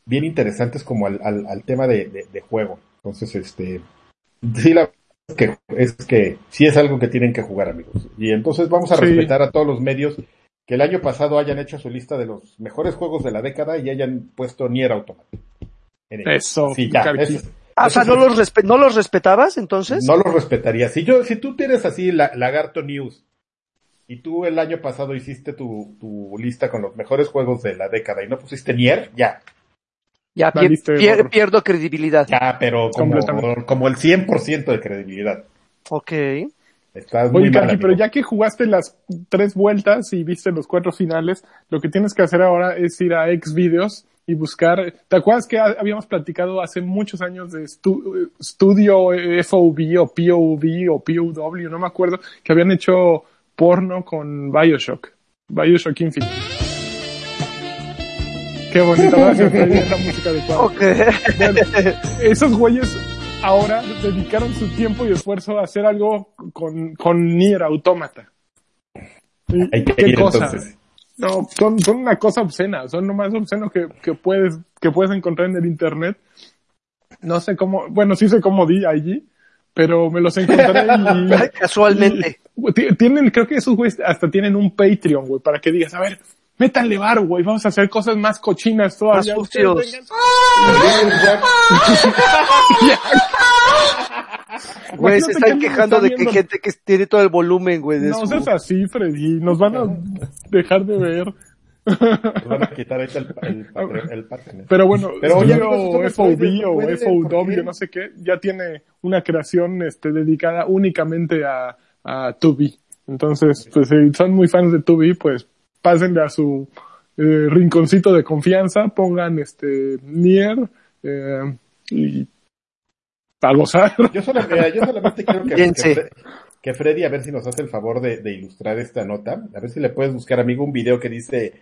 bien interesantes como al, al, tema de, de, juego. Entonces, este, sí, la es que, es que sí es algo que tienen que jugar, amigos. Y entonces vamos a respetar a todos los medios que el año pasado hayan hecho su lista de los mejores juegos de la década y hayan puesto Nier Automata. Eso, sí, ya, Ah, o sea, ¿no los, ¿no los respetabas entonces? No los respetaría. Si yo, si tú tienes así la, Lagarto News y tú el año pasado hiciste tu, tu lista con los mejores juegos de la década y no pusiste Nier, ya. Ya pierdo credibilidad. Ya, pero como, como el 100% de credibilidad. Ok. Estás muy Oye, pero ya que jugaste las tres vueltas y viste los cuatro finales, lo que tienes que hacer ahora es ir a Xvideos y buscar. ¿Te acuerdas que habíamos platicado hace muchos años de estudio FOV o POV o POW, no me acuerdo, que habían hecho porno con Bioshock, Bioshock Infinite. Qué bonita la música de okay. esos güeyes ahora dedicaron su tiempo y esfuerzo a hacer algo con, con Nier Automata. ¿Qué cosa? No, son, son una cosa obscena, son lo más obsceno que, que puedes, que puedes encontrar en el internet. No sé cómo, bueno, sí sé cómo di allí, pero me los encontré y, casualmente. Tienen, creo que esos güeyes hasta tienen un Patreon, güey, para que digas, a ver, métanle bar, güey, vamos a hacer cosas más cochinas todavía. Más Güey, se están quejando de que hay gente que tiene todo el volumen, güey. De no seas así, Freddy. Nos van a dejar de ver. Nos van a quitar ahí el, el, Pero bueno, Pero o FOV o FOW, no sé qué, ya tiene una creación este, dedicada únicamente a, a 2B. Entonces, pues si son muy fans de Tubi, pues pásenle a su eh, rinconcito de confianza, pongan este Nier eh, y a gozar. Yo, solo- mira, yo solamente quiero que, que Freddy a ver si nos hace el favor de, de ilustrar esta nota. A ver si le puedes buscar, amigo, un video que dice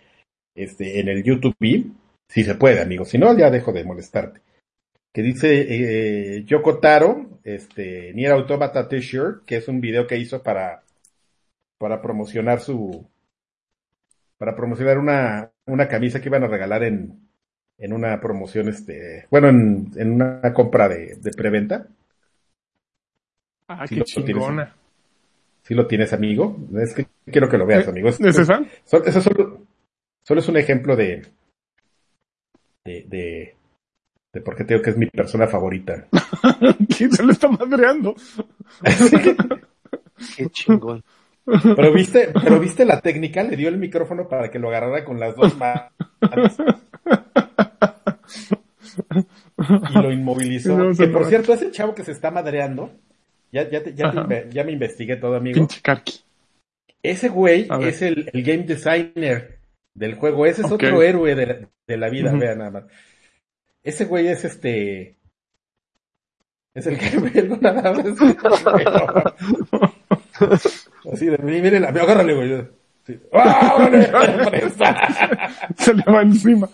este en el YouTube, si se puede, amigo. Si no, ya dejo de molestarte. Que dice eh, Yoko Taro, este, Nier Automata T-shirt, que es un video que hizo para, para promocionar su, para promocionar una, una camisa que iban a regalar en, en una promoción, este, bueno, en, en una compra de, de preventa. Ah, Sí, qué lo tienes. chingona. Si lo tienes, amigo. Es que quiero que lo veas, amigo. Es- ¿Es esa? Eso solo, solo es un ejemplo de, de, de, de por qué tengo que es mi persona favorita. ¿Quién se le está madreando? Qué chingón. Pero viste, pero viste la técnica, le dio el micrófono para que lo agarrara con las dos manos. Y lo inmovilizó. No, que no. por cierto, ese chavo que se está madreando, ya, ya, te- ya, te ya me investigué todo, amigo. Pinche Karki. Ese güey es el, el game designer del juego. Ese es otro héroe de la, de la vida, Ujú. vean nada más. Ese güey es este. Es el que ve algo nada más. Así de, miren, agárrale, güey. Sí. ¡Ah, órale, órale, presa! Se le va encima.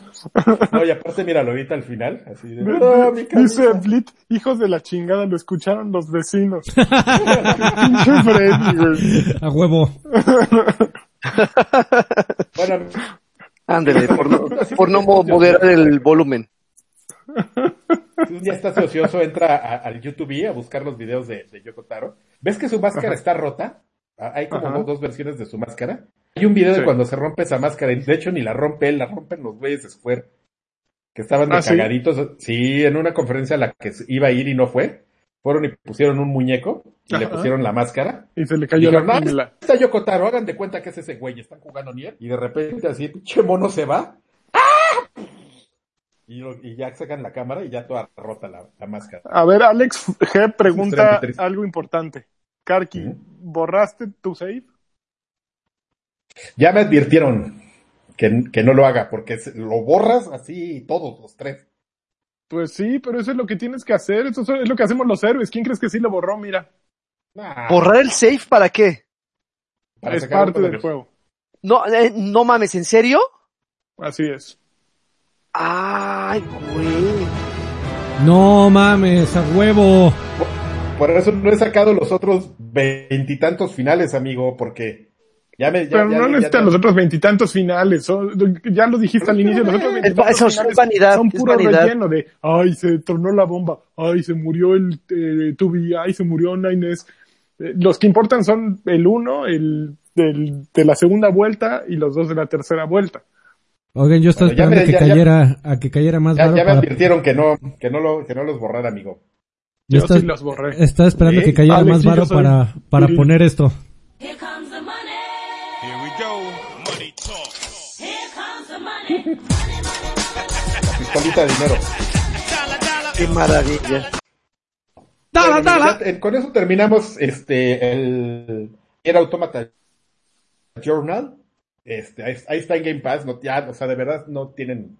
No, y aparte, míralo ahorita al final. Así de, "No, mi Dice camisa". Blit, hijos de la chingada, lo escucharon los vecinos. Pinche Freddy, güey. A huevo. Bueno, Ándele, por no, por no mo- moderar el volumen. Si un día estás ocioso, entra al YouTube a buscar los videos de, de Yoko Taro. ¿Ves que su máscara está rota? Ah, Hay como dos, dos versiones de su máscara. Hay un video de cuando se rompe esa máscara. y De hecho, ni la rompe él, la rompen los güeyes de Square. Que estaban de ¿Ah, cagaditos. Sí, en una conferencia a la que iba a ir y no fue. Fueron y pusieron un muñeco y le pusieron la máscara. Y se le cayó Dijeron, la "Ah, pila. está Yoko Taro, hagan de cuenta que es ese güey. Están jugando Nier. Y de repente así, pinche mono se va. Y, lo- y ya sacan la cámara y ya toda rota la, la máscara. A ver, Alex G pregunta algo importante. Karki. ¿borraste tu save? Ya me advirtieron que, que no lo haga, porque lo borras así todos los tres. Pues sí, pero eso es lo que tienes que hacer. Eso es lo que hacemos los héroes. ¿Quién crees que sí lo borró? Mira, Nah, ¿Borrar el save para qué? para es parte del de- juego. No, eh, no mames, ¿en serio? Así es. Ay, güey. No mames, a huevo. Por eso no he sacado los otros veintitantos finales, amigo, porque ya me... Ya, Pero ya- no ya- necesitan ya- los otros veintitantos finales. son- ya lo dijiste al inicio, los otros veintitantos eso es finales vanidad, son es puro vanidad. relleno de, ay, se tornó la bomba, ay, se murió el eh, Tubi, ay, se murió Nines. Eh, los que importan son el uno, el del- de la segunda vuelta y los dos de la tercera vuelta. Oigan, yo estaba Bueno, ya esperando me- que ya- ya- cayera, a que cayera más ya- ya me para... advirtieron que no, que no lo, que no los borrara, amigo. Yo Yo estaba, sí los borré. estaba esperando Sí, que cayera Alex, más sí, varo soy para, para poner esto. Here comes the money. Here we go. Money talk. Here comes the money. La pistolita de dinero. Qué maravilla. ¡Dala, dala! ya, eh, con eso terminamos este el era Automata Journal. Este, ahí, ahí está en Game Pass, no, ya, o sea, de verdad no tienen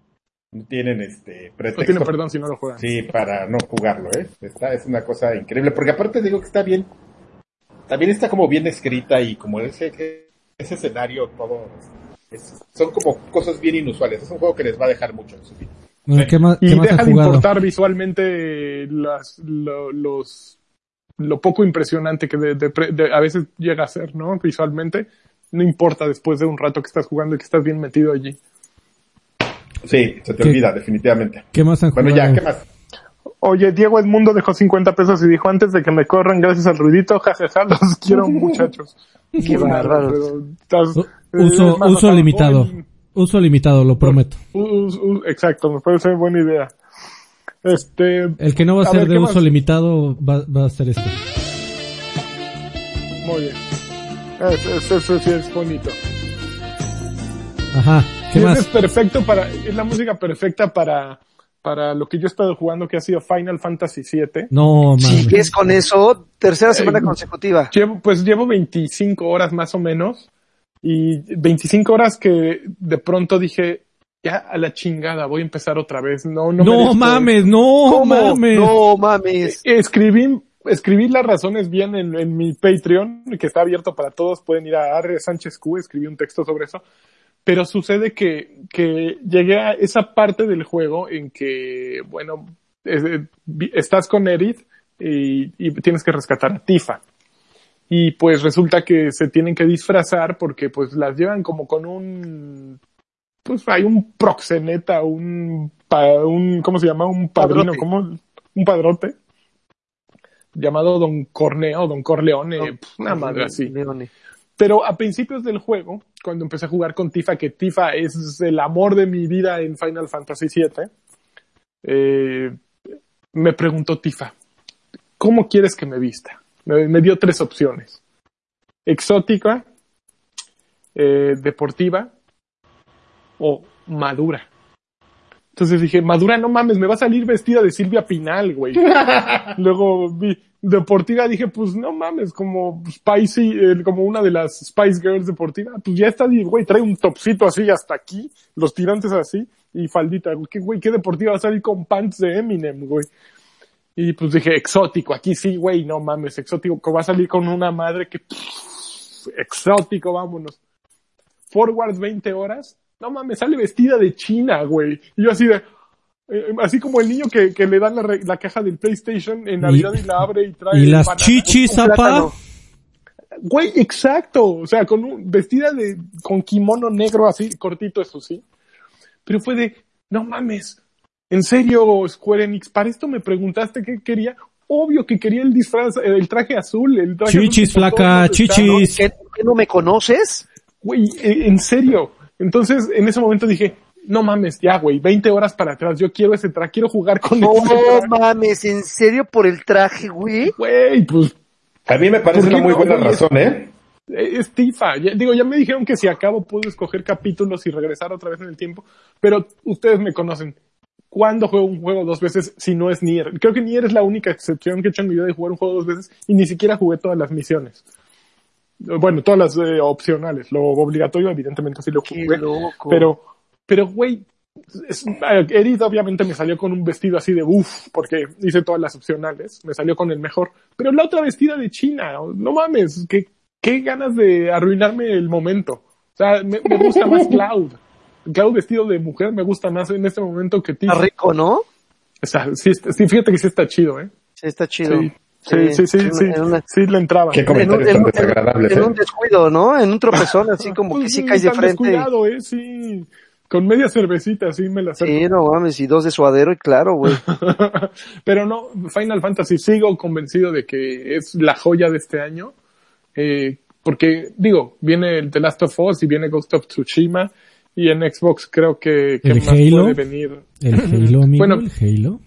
no tienen este No pretexto tienen perdón si no lo juegan. sí para no jugarlo, eh. Está es una cosa increíble, porque aparte digo que está bien también está como bien escrita y como ese ese escenario todo es- son como cosas bien inusuales. Es un juego que les va a dejar mucho en su vida. Bueno, ¿Qué más, Y qué más deja de importar visualmente las, lo, los, lo poco impresionante que de- de pre- de- a veces llega a ser, ¿no? Visualmente. No importa después de un rato que estás jugando y que estás bien metido allí. Sí, se te ¿Qué? olvida definitivamente. ¿Qué más han Bueno, jugado? ya, ¿qué más? Oye, Diego Edmundo dejó 50 pesos y dijo, antes de que me corran gracias al ruidito, jajaja, los quiero muchachos. Qué bárbaro. Pero estás- U- eh, Uso, uso limitado. Uso limitado, lo prometo. exacto, me parece buena idea. Este, El que no va a A ser ver, de ¿qué uso más? limitado va, va a ser este. muy bien. Eso, eso- eso sí es bonito. Ajá. ¿Qué Sí, más? Es perfecto para, es la música perfecta para, para lo que yo he estado jugando que ha sido Final Fantasy VII. No, mames. Sigues con eso, tercera semana Eh, consecutiva. Llevo, pues llevo 25 horas más o menos y 25 horas que de pronto dije, ya a la chingada, voy a empezar otra vez. No, no, No, mames, no mames. No mames. escribí, escribí las razones bien en, en mi Patreon, que está abierto para todos, pueden ir a Arre Sánchez Q, escribí un texto sobre eso, pero sucede que, que llegué a esa parte del juego en que, bueno, es- eh, estás con Edith y, y tienes que rescatar a Tifa. Y pues resulta que se tienen que disfrazar porque pues las llevan como con un, pues hay un proxeneta, un, pa- un ¿cómo se llama? Un padrino, Padrote. ¿cómo? Un padrote llamado Don Corneo, Don Corleone, No, pf, una madre así. Leone. Pero a principios del juego, cuando empecé a jugar con Tifa, que Tifa es el amor de mi vida en Final Fantasy VII, eh, me preguntó Tifa, ¿cómo quieres que me vista? Me, me dio tres opciones. Exótica, eh, deportiva o madura. Entonces dije, madura, no mames, me va a salir vestida de Silvia Pinal, güey. Luego vi deportiva, dije, pues no mames, como Spicy, eh, como una de las Spice Girls deportiva, pues ya está, güey, trae un topcito así hasta aquí, los tirantes así, y faldita, güey, qué, güey, qué deportiva va a salir con pants de Eminem, güey. Y pues dije, exótico, aquí sí, güey, no mames, exótico, que va a salir con una madre que, pff, exótico, vámonos. Forward 20 horas, no mames, sale vestida de China, güey. Y yo así de, eh, así como el niño que, que le dan la, re- la caja del PlayStation en Navidad y, la abre y trae Y las banana. chichis, plátano. Güey, exacto. O sea, con un, vestida de, con kimono negro así, cortito, eso sí. Pero fue de, no mames. En serio, Square Enix, para esto me preguntaste qué quería. Obvio que quería el disfraz, el traje azul, el traje Chichis, azul flaca, chichis. ¿Qué, qué no me conoces? Güey, eh, en serio. Entonces, en ese momento dije, no mames, ya, güey, 20 horas para atrás. Yo quiero ese traje, quiero jugar con No ese traje. mames, ¿en serio por el traje, güey? Güey, pues A mí me parece ¿Por qué una muy no, buena razón, ¿eh? Es Tifa. Ya- digo, ya me dijeron que si acabo puedo escoger capítulos y regresar otra vez en el tiempo, pero ustedes me conocen. ¿Cuándo juego un juego dos veces si no es Nier? Creo que Nier es la única excepción que he hecho en mi vida de jugar un juego dos veces y ni siquiera jugué todas las misiones. Bueno, todas las eh, opcionales. Lo obligatorio, evidentemente, sí lo Qué jugué. loco. Pero, pero, güey, eh, Edith obviamente me salió con un vestido así de uff, porque hice todas las opcionales, me salió con el mejor. Pero la otra vestida de China, no mames, qué, qué ganas de arruinarme el momento. O sea, me, me gusta más Cloud. Cloud vestido de mujer me gusta más en este momento que Tifa. Está rico, ¿no? O sea, sí, sí, fíjate que sí está chido, ¿eh? Sí, está chido. Sí, sí, sí, sí, en- sí, en una- sí le entraba. Qué en un, comentarios en tan un- desagradables, en ¿eh? un descuido, ¿no? En un tropezón, así como que sí caes de tan frente. descuidado, ¿eh? Sí. Con media cervecita, sí me la acerco. Sí, no mames, y dos de suadero, y claro, güey. Pero no, Final Fantasy sigo convencido de que es la joya de este año. Eh, porque, digo, viene el The Last of Us y viene Ghost of Tsushima. Y en Xbox creo que, que ¿El más Halo? puede venir. El Halo, amigo, Bueno. el Halo.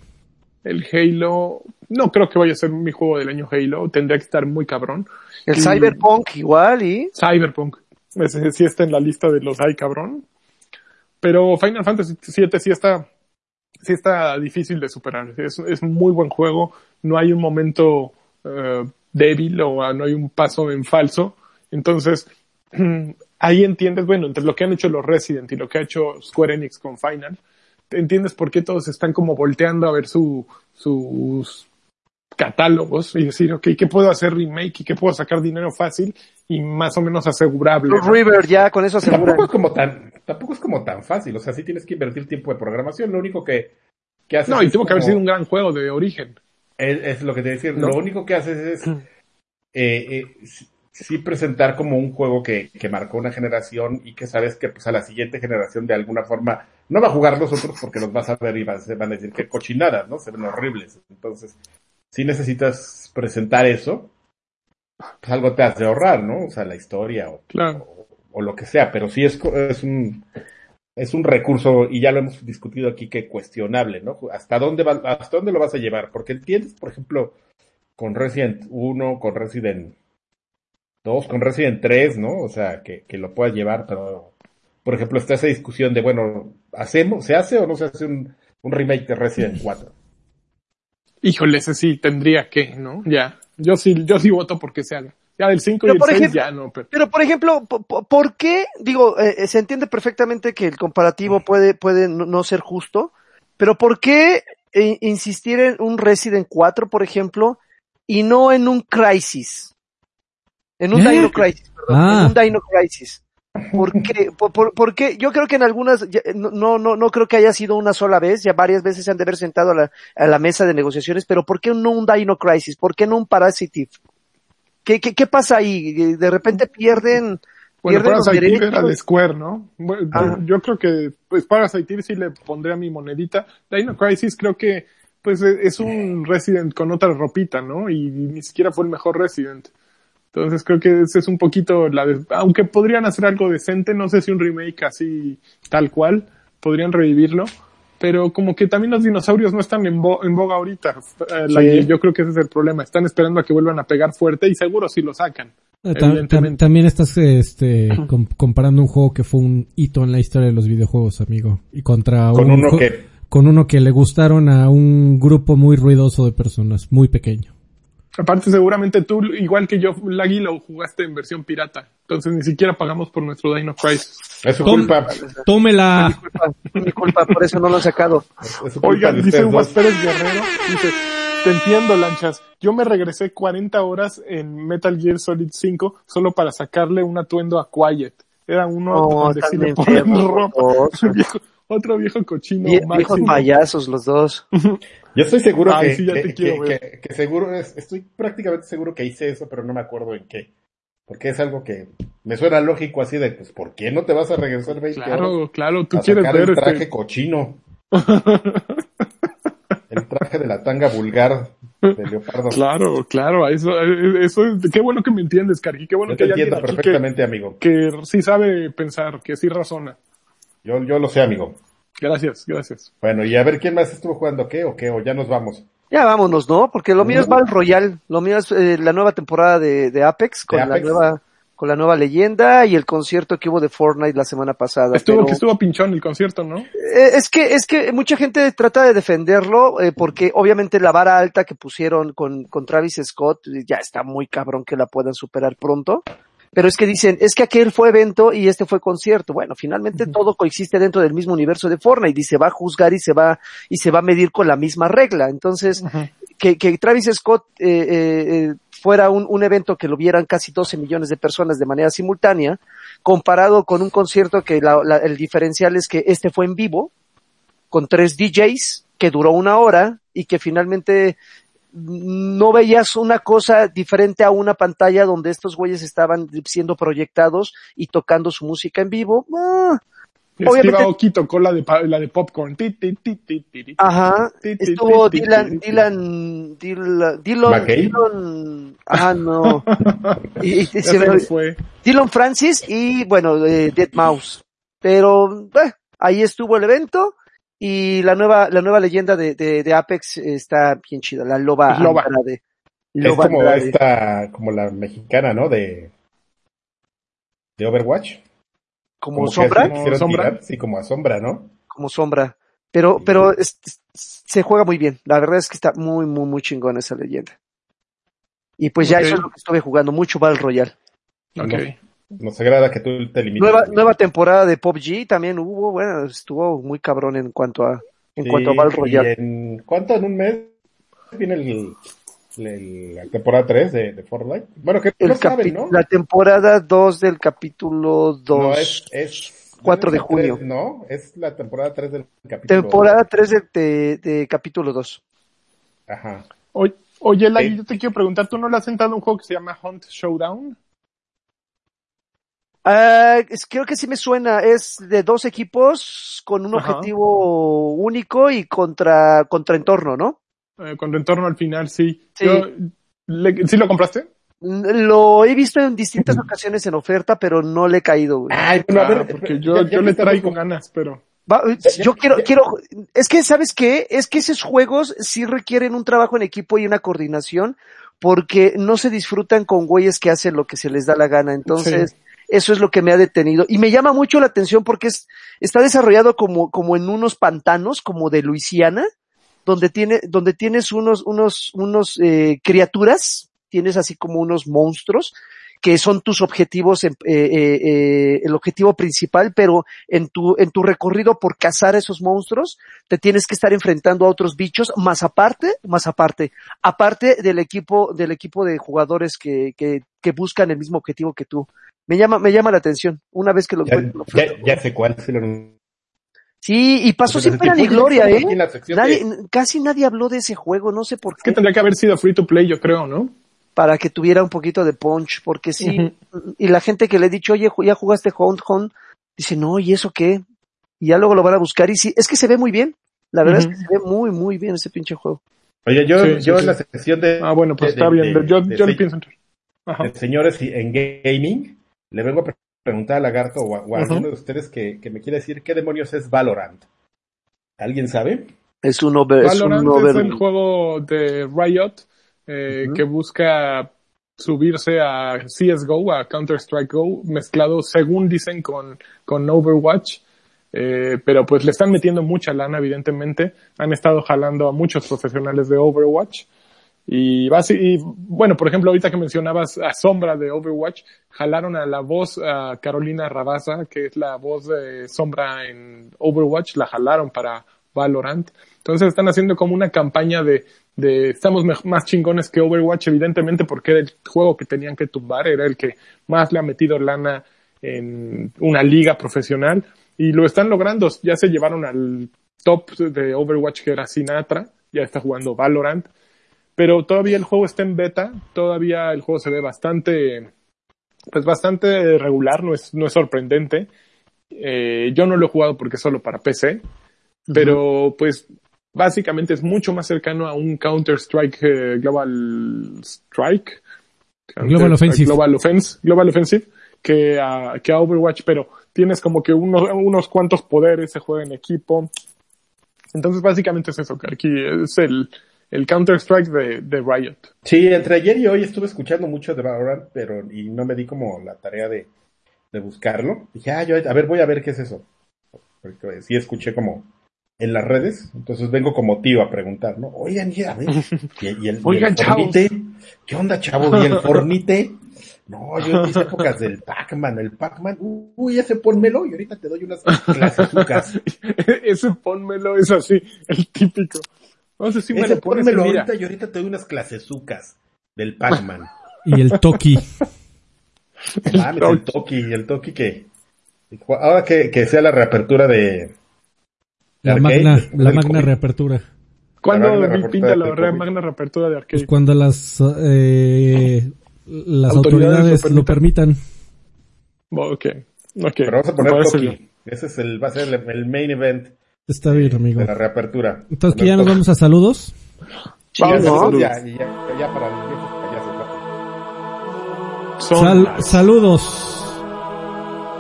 El Halo. No creo que vaya a ser mi juego del año Halo. Tendría que estar muy cabrón. El Y- Cyberpunk igual, y Cyberpunk. Ese sí está en la lista de los ay cabrón. Pero Final Fantasy VII sí está, sí está difícil de superar. Es, es muy buen juego. No hay un momento eh, débil o ah, no hay un paso en falso. Entonces, ahí entiendes, bueno, entre lo que han hecho los Resident y lo que ha hecho Square Enix con Final, entiendes por qué todos están como volteando a ver su, sus catálogos y decir, ok, ¿qué puedo hacer remake y qué puedo sacar dinero fácil y más o menos asegurable? River ya con eso aseguran. Tampoco es como tan, tampoco es como tan fácil, o sea, sí tienes que invertir tiempo de programación, lo único que, que haces No, y tuvo que haber sido un gran juego de origen. Es, es lo que te decía, ¿No? lo único que haces es eh, eh, sí- sí presentar como un juego que, que marcó una generación y que sabes que pues a la siguiente generación de alguna forma no va a jugar los otros porque los vas a ver y vas- van a decir que cochinadas, ¿no? Se ven horribles. Entonces, si necesitas presentar eso, pues algo te has de ahorrar, ¿no? O sea, la historia o, Claro. o, o lo que sea, pero sí es, es un es un recurso y ya lo hemos discutido aquí que cuestionable, ¿no? ¿Hasta dónde va, hasta dónde lo vas a llevar? Porque entiendes, por ejemplo, con Resident 1, con Resident 2, con Resident 3, ¿no? O sea, que, que lo puedas llevar, pero por ejemplo, está esa discusión de, bueno, ¿hacemos, se hace o no se hace un un remake de Resident 4. Híjole, ese sí tendría que, ¿no? Ya. Yo sí, yo sí voto porque se haga. Ya del 5 y el por 6 ejemplo- ya no, pero. Pero, por ejemplo, po- po- ¿por qué? Digo, eh, eh, se entiende perfectamente que el comparativo puede, puede no, ser justo, pero ¿por qué eh, insistir en un Resident 4, por ejemplo, y no en un Crisis? En un ¿Eh? Dino Crisis, perdón, Ah. en un Dino Crisis. ¿Por qué? Por, por- porque yo creo que en algunas, ya, no, no, no, creo que haya sido una sola vez, ya varias veces se han de haber sentado a la, a la mesa de negociaciones, pero ¿por qué no un Dino Crisis? ¿Por qué no un Parasitive? ¿Qué, qué, qué pasa ahí? De repente pierden, Bueno, Parasite era de Square, ¿no? Bueno, Ah. Yo creo que, pues, Parasite sí le pondría mi monedita. Dino Crisis creo que, pues, e- es un Resident con otra ropita, ¿no? Y ni siquiera fue el mejor Resident. Entonces creo que ese es un poquito la de, aunque podrían hacer algo decente, no sé si un remake así tal cual, podrían revivirlo, pero como que también los dinosaurios no están en, bo- en boga ahorita. Eh, la- Sí. yo creo que ese es el problema. Están esperando a que vuelvan a pegar fuerte y seguro si lo sacan. Ta- también estás este, com- comparando un juego que fue un hito en la historia de los videojuegos, amigo. Y contra Con un uno que, con uno que le gustaron a un grupo muy ruidoso de personas, muy pequeño. Aparte, seguramente tú, igual que yo, Lagui, lo jugaste en versión pirata. Entonces ni siquiera pagamos por nuestro Dino Crisis. es su Tom- culpa. Tómela. Disculpa, mi culpa, por eso no lo han sacado. Es Oigan, dice dos. Pérez Guerrero, dice, te entiendo, lanchas. Yo me regresé 40 horas en Metal Gear Solid 5 solo para sacarle un atuendo a Quiet. Era uno No, donde sí le ponen ropa. otro viejo cochino Vie- viejos payasos los dos. Yo estoy seguro Ay, que, sí, ya te quiero que- ver. que- que seguro es, estoy prácticamente seguro que hice eso, pero no me acuerdo en qué. Porque es algo que me suena lógico así de, pues, ¿por qué no te vas a regresar 20 horas Claro, claro, tú a quieres sacar ver el traje este... cochino? el traje de la tanga vulgar de leopardo. Claro, claro, a eso, eso es, qué bueno que me entiendes, Cargi, qué bueno Yo que te entiendo perfectamente, amigo. que sí sabe pensar, que sí razona. Yo, yo lo sé, amigo. Gracias, gracias. Bueno, y a ver quién más estuvo jugando qué o qué, o ya nos vamos. Ya vámonos, ¿no? Porque lo mío es Battle Royale, lo mío es eh, la nueva temporada de, de Apex con ¿De la nueva con la nueva leyenda y el concierto que hubo de Fortnite la semana pasada. Estuvo, pero- que estuvo pinchón el concierto, ¿no? Eh, es que es que mucha gente trata de defenderlo eh, porque obviamente la vara alta que pusieron con, con Travis Scott ya está muy cabrón que la puedan superar pronto. Pero es que dicen, es que aquel fue evento y este fue concierto. Bueno, finalmente todo coexiste dentro del mismo universo de Fortnite y se va a juzgar y se va, y se va a medir con la misma regla. Entonces, que, que Travis Scott eh, eh, eh, fuera un, un evento que lo vieran casi 12 millones de personas de manera simultánea, comparado con un concierto que la- la- el diferencial es que este fue en vivo, con tres DJs, que duró una hora y que finalmente no veías una cosa diferente a una pantalla donde estos güeyes estaban siendo proyectados y tocando su música en vivo. Ah, Obviamente- Oki tocó la de, la de popcorn. Ajá, estuvo Dylan. Dylan, Dylan, Dylan. Dylan, ajá, no. Y- se me- fue. Dylan Francis y bueno, eh, Dead Mouse. Pero eh, ahí estuvo el evento y la nueva la nueva leyenda de, de, de Apex está bien chida, la Loba Loba. Andrade. Es Loba como Andrade. esta, como la mexicana, ¿no? De, de Overwatch. como que sombra, Sí, como a sombra, ¿no? como sombra. Pero pero es- es- se juega muy bien. La verdad es que está muy muy muy chingón esa leyenda. Y pues ya eso es lo que estuve jugando, mucho Battle Royale. Ok. Nos agrada que tú te limites. Nueva, nueva temporada de PUBG también hubo, bueno, estuvo muy cabrón en cuanto a, en Sí, cuanto a y Royale. en, ¿Cuánto? ¿En un mes viene el, el- la temporada 3 de, de Fortnite? Bueno, que El no saben, ¿no? La temporada 2 del capítulo 2. No, es, es 4 de junio. tres, no, es la temporada 3 del capítulo. temporada 3 de, de, de capítulo 2. Ajá. Oye, oye Lagui, Sí. yo te quiero preguntar, ¿tú no le has sentado un juego que se llama Hunt Showdown? Ah, es- creo que sí me suena. Es de dos equipos con un Ajá. objetivo único y contra, contra entorno, ¿no? Eh, con retorno al final, sí. Sí. Yo, le- ¿Sí lo compraste? Lo he visto en distintas ocasiones en oferta, pero no le he caído, güey. Ay, a Ah, ver. porque yo, ya- ya yo le traigo con- ganas, pero... Va, yo quiero, quiero, es que, ¿sabes qué? Es que esos juegos sí requieren un trabajo en equipo y una coordinación, porque no se disfrutan con güeyes que hacen lo que se les da la gana. Entonces, eso es lo que me ha detenido. Y me llama mucho la atención porque es, está desarrollado como, como en unos pantanos, como de Luisiana, donde tiene, donde tienes unos, unos, unos, eh, criaturas, tienes así como unos monstruos, que son tus objetivos, eh, eh, eh, el objetivo principal, pero en tu, en tu recorrido por cazar esos monstruos, te tienes que estar enfrentando a otros bichos, más aparte, más aparte, aparte del equipo, del equipo de jugadores que, que, que buscan el mismo objetivo que tú. Me llama, me llama la atención. Una vez que lo Ya, encuentro. lo ya, ya sé cuál. sí lo- Sí, y pasó sin pena este, ni gloria, ¿eh? Nadie, de- casi nadie habló de ese juego, no sé por Es que qué, tendría que haber sido free to play, yo creo, ¿no? para que tuviera un poquito de punch, porque sí, y la gente que le he dicho, oye, ya jugaste Hunt Hunt, dice, no, ¿y eso qué? Y ya luego lo van a buscar, y sí, es que se ve muy bien, la verdad es que se ve muy, muy bien ese pinche juego. Oye, yo, Sí, yo sí. en la sección de, Ah, bueno, pues de- está de- bien. de- yo de yo le pienso entrar. Ajá. señores y- en gaming, le vengo a pre- preguntar a Lagarto o a, o a Ujú. alguno de ustedes que, que me quiere decir qué demonios es Valorant. ¿Alguien sabe? Es un over, es un Valorant over- es el juego de Riot eh, que busca subirse a CSGO, a Counter-Strike Go, mezclado según dicen con, con Overwatch. Eh, pero pues le están metiendo mucha lana, evidentemente. Han estado jalando a muchos profesionales de Overwatch. Y, y bueno, por ejemplo, ahorita que mencionabas a Sombra de Overwatch, jalaron a la voz a Carolina Rabasa, que es la voz de Sombra en Overwatch, la jalaron para Valorant. Entonces están haciendo como una campaña de, de estamos más chingones que Overwatch, evidentemente porque era el juego que tenían que tumbar, era el que más le ha metido lana en una liga profesional y lo están logrando. Ya se llevaron al top de Overwatch que era Sinatra, ya está jugando Valorant pero todavía el juego está en beta, todavía el juego se ve bastante, pues bastante regular, no es, no es sorprendente. Eh, yo no lo he jugado porque es solo para PC, pero pues básicamente es mucho más cercano a un Counter-Strike eh, Global Strike. Global Offensive. Global Offense, Global Offensive, que a, que a Overwatch, pero tienes como que unos, unos cuantos poderes, se juega en equipo. Entonces básicamente es eso, que aquí es el, el Counter-Strike de, de Riot. Sí, entre ayer y hoy estuve escuchando mucho de Valorant, pero y no me di como la tarea de, de buscarlo. Dije, ah, yo, a ver, voy a ver qué es eso. Porque sí escuché como en las redes, entonces vengo como tío a preguntar, ¿no? Oigan, y a ver, y, y el, y Oigan, el Fornite, ¿qué onda, chavo? ¿Y el Fornite? No, yo en mis épocas del Pac-Man, el Pac-Man, uy, ese pónmelo y ahorita te doy unas clases Ese pónmelo es así, el típico. No sé si me Ese lo pones y mira. ahorita y ahorita te doy unas clasesucas del Pac-Man. Y el Toki. No mames, el Toki, el Toki que ahora que, que sea la reapertura de La Arcade, magna, la magna COVID. reapertura. ¿Cuándo La magna vi- reapertura pinta la re- magna reapertura de arcade? Pues cuando las, eh, las Autoridades autoridades, lo lo permitan. Bo- ok, ok. Pero vamos a poner Toki. Ese es el, va a ser el, el main event Está bien, amigo. de la reapertura. Entonces, que ya nos vamos a saludos. Sí, ya, Vamos, ¿no? saludos, ya, ya, ya para los viejos payasos. ¿no? Son Sal- las- saludos.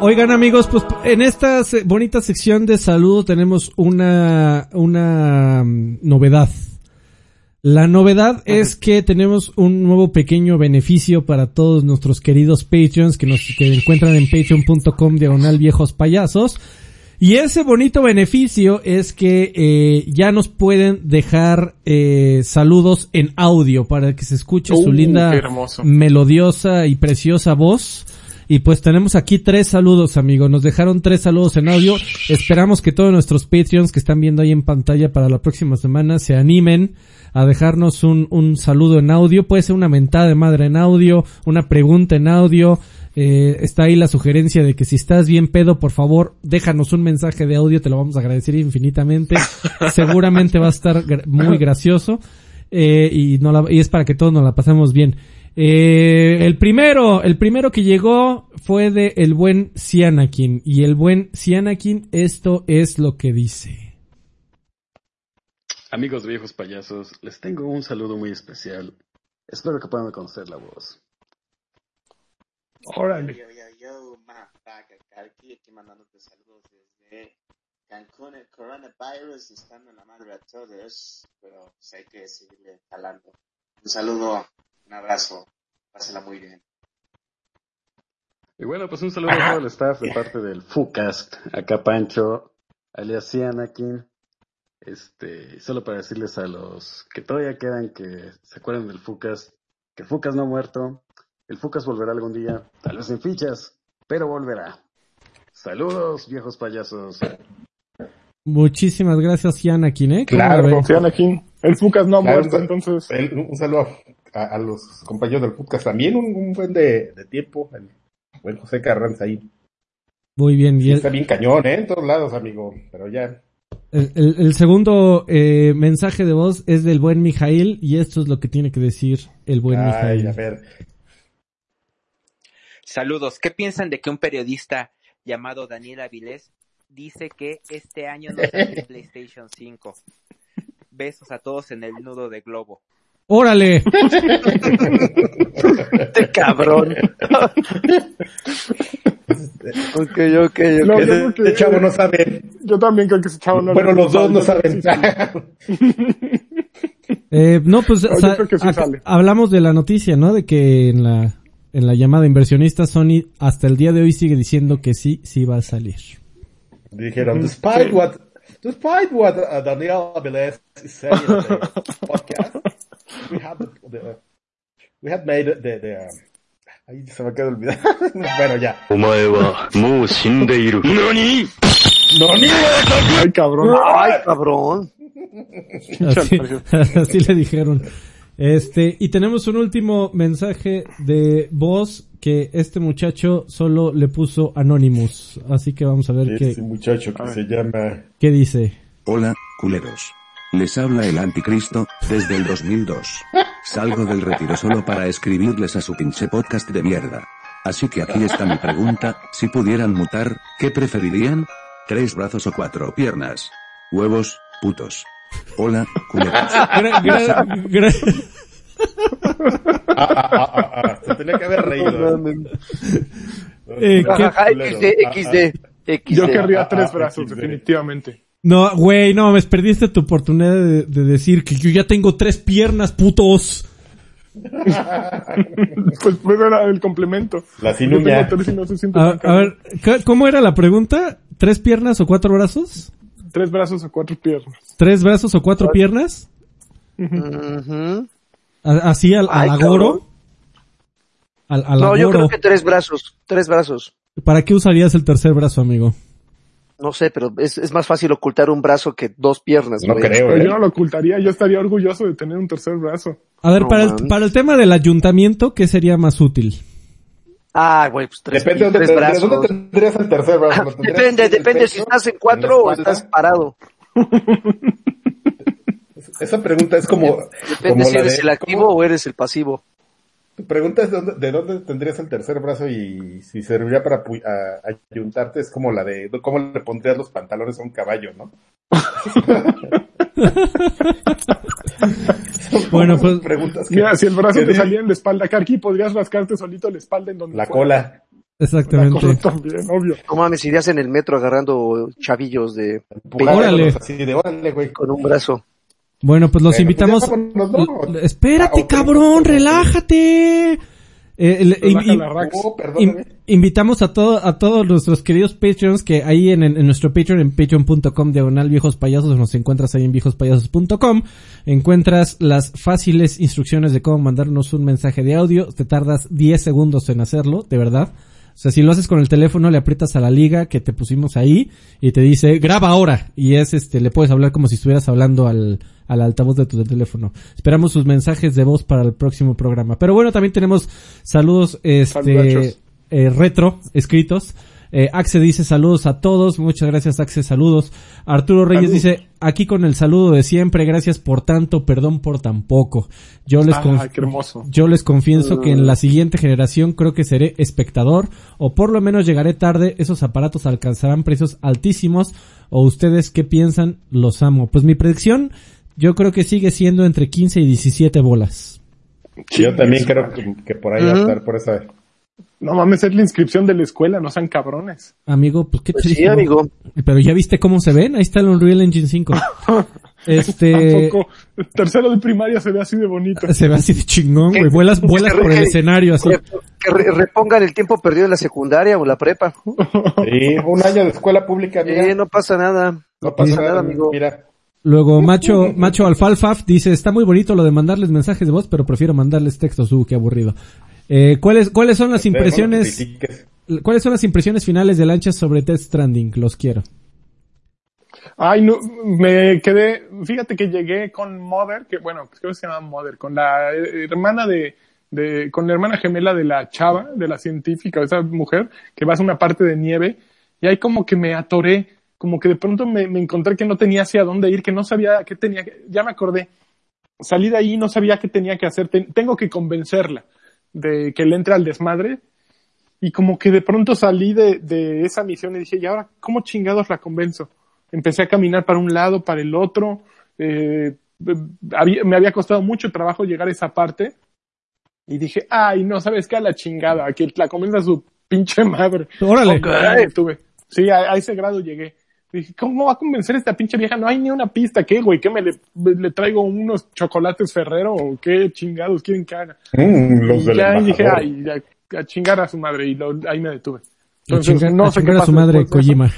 Oigan amigos, pues en esta se- bonita sección de saludo tenemos una, una mm, novedad. La novedad es que tenemos un nuevo pequeño beneficio para todos nuestros queridos Patreons que nos que encuentran en patreon.com diagonal viejos payasos. Y ese bonito beneficio es que eh, ya nos pueden dejar eh, saludos en audio para que se escuche su Uh, linda, melodiosa y preciosa voz. Y pues tenemos aquí tres saludos, amigos. Nos dejaron tres saludos en audio. Esperamos que todos nuestros Patreons que están viendo ahí en pantalla para la próxima semana se animen a dejarnos un, un saludo en audio. Puede ser una mentada de madre en audio, una pregunta en audio. Eh, está ahí la sugerencia de que si estás bien pedo, por favor, déjanos un mensaje de audio, te lo vamos a agradecer infinitamente. Seguramente va a estar muy gracioso. Eh, y no la- y es para que todos nos la pasemos bien. Eh, el primero, el primero que llegó fue de el buen Cianakin. Y el buen Cianakin, esto es lo que dice. Amigos viejos payasos, les tengo un saludo muy especial. Espero que puedan conocer la voz. Órale. Yo, yo, yo, motherfucker, aquí, aquí mandándote saludos desde Cancún, el coronavirus estando en la madre a todos, pero pues hay que seguirle jalando. Un saludo, un abrazo, pásela muy bien. Y bueno, pues un saludo a todo el staff de parte del FUCAST. Acá Pancho, alias Anakin. Este, solo para decirles a los que todavía quedan que se acuerden del FUCAST, que el FUCAST no ha muerto. El FUCAST volverá algún día, tal vez en fichas, pero volverá. Saludos, viejos payasos. Muchísimas gracias, Yanakin, ¿eh? Claro, Anakin. El Fucas no ha Claro, muerto, está- entonces. El- un saludo a, a los compañeros del podcast también, un, un buen de, de tiempo. El buen José Carranza ahí. Muy bien. Y Sí, el, está bien cañón, ¿eh? En todos lados, amigo. Pero ya. el- el- el segundo eh, mensaje de voz es del buen Mijail y esto es lo que tiene que decir el buen Ay, Mijail. a ver. Saludos. ¿Qué piensan de que un periodista llamado Daniel Avilés dice que este año no sale PlayStation 5? Besos a todos en el nudo de globo. ¡Órale! Este cabrón. ok, ok, ok. No, yo Ese, creo que- ese chavo no sabe. Yo también creo que ese chavo no Bueno, le- los dos no saben. Eh, no, pues No, yo sa- creo que sí ac- sale. hablamos de la noticia, ¿no? De que en la en la llamada inversionista Sony hasta el día de hoy sigue diciendo que sí, sí va a salir. Dijeron, despite what, despite what uh, Daniel Avilés is saying in the podcast, we had the, the, we had made the, the um, Ahí se me acaba de olvidar. bueno, ya. ¡Nani! ¡Nani! ¡Ay, cabrón! ¡Ay, cabrón! Así, así, le dijeron. Este, y tenemos un último mensaje de voz que este muchacho solo le puso Anonymous. Así que vamos a ver este qué. Muchacho que se llama. ¿Qué dice? Hola, culeros. Les habla el anticristo, desde el 2002. Salgo del retiro solo para escribirles a su pinche podcast de mierda. Así que aquí está mi pregunta, si pudieran mutar, ¿qué preferirían? ¿Tres brazos o cuatro piernas? Huevos, putos. Hola, culeros. Ah, ah, ah, ah, ah, se tenía que haber reído. Eh, ¿qué- Ajá, XD, XD, XD. Yo querría Ah, tres ah, brazos, sí, definitivamente. No, güey, no, me perdiste tu oportunidad de, de decir que yo ya tengo tres piernas, putos. Pues, era el complemento. La no A, a ver, ¿c- ¿cómo era la pregunta? ¿Tres piernas o cuatro brazos? Tres brazos o cuatro piernas. ¿Tres brazos o cuatro piernas? ¿Así al, al Ay, agoro? Al, al No, yo creo que tres brazos, tres brazos. ¿Para qué usarías el tercer brazo, amigo? No sé, pero es, es más fácil ocultar un brazo que dos piernas. No güey. creo, ¿eh? yo no lo ocultaría, yo estaría orgulloso de tener un tercer brazo. A ver, No, para, el, para el tema del ayuntamiento, ¿qué sería más útil? Ah, güey, pues tres, Depende de tres dónde, de brazos. dónde tendrías el tercer brazo. ¿Lo tendrías Depende, depende si estás en cuatro o estás parado. Esa pregunta es como... Depende como si eres de- el activo ¿cómo? o eres el pasivo. Pregunta es de dónde, de dónde tendrías el tercer brazo y si serviría para a- ayuntarte. Es como la de cómo le pondrías los pantalones a un caballo, ¿no? Bueno, pues- preguntas que, Mira, si el brazo te de- salía en la espalda, Karki, podrías rascarte solito la espalda en donde la fuera. cola. La Exactamente. cola también, obvio. No mames, irías en el metro agarrando chavillos de Órale. Así de órale, güey. con un brazo. Bueno, pues los Bueno, invitamos. pues. L- Espérate, Ah, cabrón, relájate. Eh, Relaja in-. Oh, in- invitamos a todo, a todos nuestros queridos Patreons que ahí en, en nuestro Patreon, en patreon.com diagonal viejos payasos, nos encuentras ahí en viejospayasos.com, encuentras las fáciles instrucciones de cómo mandarnos un mensaje de audio, te tardas 10 segundos en hacerlo, de verdad. O sea, si lo haces con el teléfono, le aprietas a la liga que te pusimos ahí y te dice, graba ahora. Y es este, le puedes hablar como si estuvieras hablando al, al altavoz de tu teléfono. Esperamos sus mensajes de voz para el próximo programa. Pero bueno, también tenemos saludos, este, eh, retro, escritos. Eh, Axe dice saludos a todos. Muchas gracias, Axe, saludos. Arturo Reyes Salud. dice, aquí con el saludo de siempre, gracias por tanto, perdón por tan poco. Yo les, Ay, conf- qué hermoso. yo les confieso que en la siguiente generación creo que seré espectador o por lo menos llegaré tarde. Esos aparatos alcanzarán precios altísimos o ustedes qué piensan, los amo. Pues mi predicción yo creo que sigue siendo entre 15 y 17 bolas. Yo también creo que, que por ahí va a estar por esa. No mames, es la inscripción de la escuela, no sean cabrones. Amigo, pues qué te Pues sí, digo? amigo. Pero ya viste cómo se ven, ahí está el Unreal Engine 5. Este, Tampoco. Tercero de primaria se ve así de bonito. se ve así de chingón, güey. Vuelas, vuelas por el escenario así. Que, que re- repongan el tiempo perdido en la secundaria o la prepa. Sí, un año de escuela pública, mira. Eh, no pasa nada. no pasa nada, nada, amigo. Mira. Luego, macho, macho alfalfaf dice, está muy bonito lo de mandarles mensajes de voz, pero prefiero mandarles textos, uh, qué aburrido. Eh, ¿cuáles, ¿Cuáles son las impresiones, cuáles son las impresiones finales de lanchas sobre Death Stranding? Los quiero. Ay, no, me quedé, fíjate que llegué con Mother, que bueno, creo que se llama Mother, con la hermana de, de, con la hermana gemela de la chava, de la científica, de esa mujer, que va a una parte de nieve, y ahí como que me atoré, como que de pronto me, me encontré que no tenía hacia dónde ir, que no sabía qué tenía que, ya me acordé, salí de ahí y no sabía qué tenía que hacer, Ten- tengo que convencerla de que le entre al desmadre, y como que de pronto salí de, de esa misión y dije, ¿y ahora cómo chingados la convenzo? Empecé a caminar para un lado, para el otro. eh, había- me había costado mucho trabajo llegar a esa parte. Y dije, ay, no, ¿sabes qué? A la chingada, que la convenza a su pinche madre. Órale. Ok, ya me tuve. Sí, a, a ese grado llegué. Dije, ¿cómo va a convencer a esta pinche vieja? No hay ni una pista. ¿Qué, güey? ¿Qué me le, le traigo unos chocolates Ferrero o qué chingados quieren que haga? Mm, los y del ya dije, ay, ya, a chingar a su madre. Y lo- ahí me detuve. A Entonces, chingar, no a sé qué chingar a su madre. Kojima.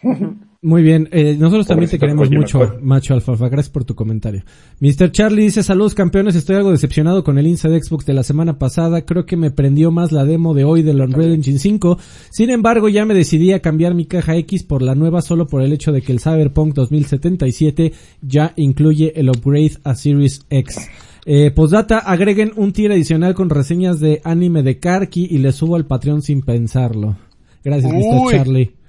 Muy bien, eh, nosotros también te queremos mucho, macho alfalfa. Gracias por tu comentario. Mr. Charlie dice, saludos campeones, estoy algo decepcionado con el Insta de Xbox de la semana pasada. Creo que me prendió más la demo de hoy del Unreal Engine 5. Sin embargo, ya me decidí a cambiar mi caja X por la nueva solo por el hecho de que el Cyberpunk 2077 ya incluye el upgrade a Series X. Eh, postdata, agreguen un tier adicional con reseñas de anime de Karki y le subo al Patreon sin pensarlo. Gracias, Mr. Charlie.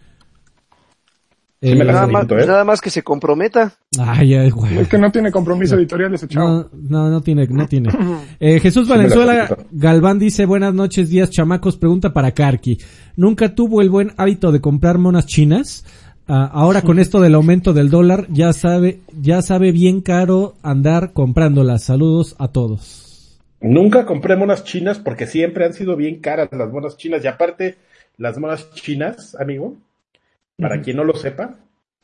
Sí me Eh, la Nada más, acepto, ¿eh? nada más que se comprometa. Ay, ay, güey. Es que no tiene compromiso editorial ese chavo. No, no, no tiene, no tiene. Eh, Jesús Valenzuela. Galván dice, buenas noches, días chamacos, pregunta para Karki. ¿Nunca tuvo el buen hábito de comprar monas chinas? Ah, ahora con esto del aumento del dólar, ya sabe, ya sabe bien caro andar comprándolas. Saludos a todos. Nunca compré monas chinas porque siempre han sido bien caras las monas chinas. Y aparte, las monas chinas, amigo, para quien no lo sepa,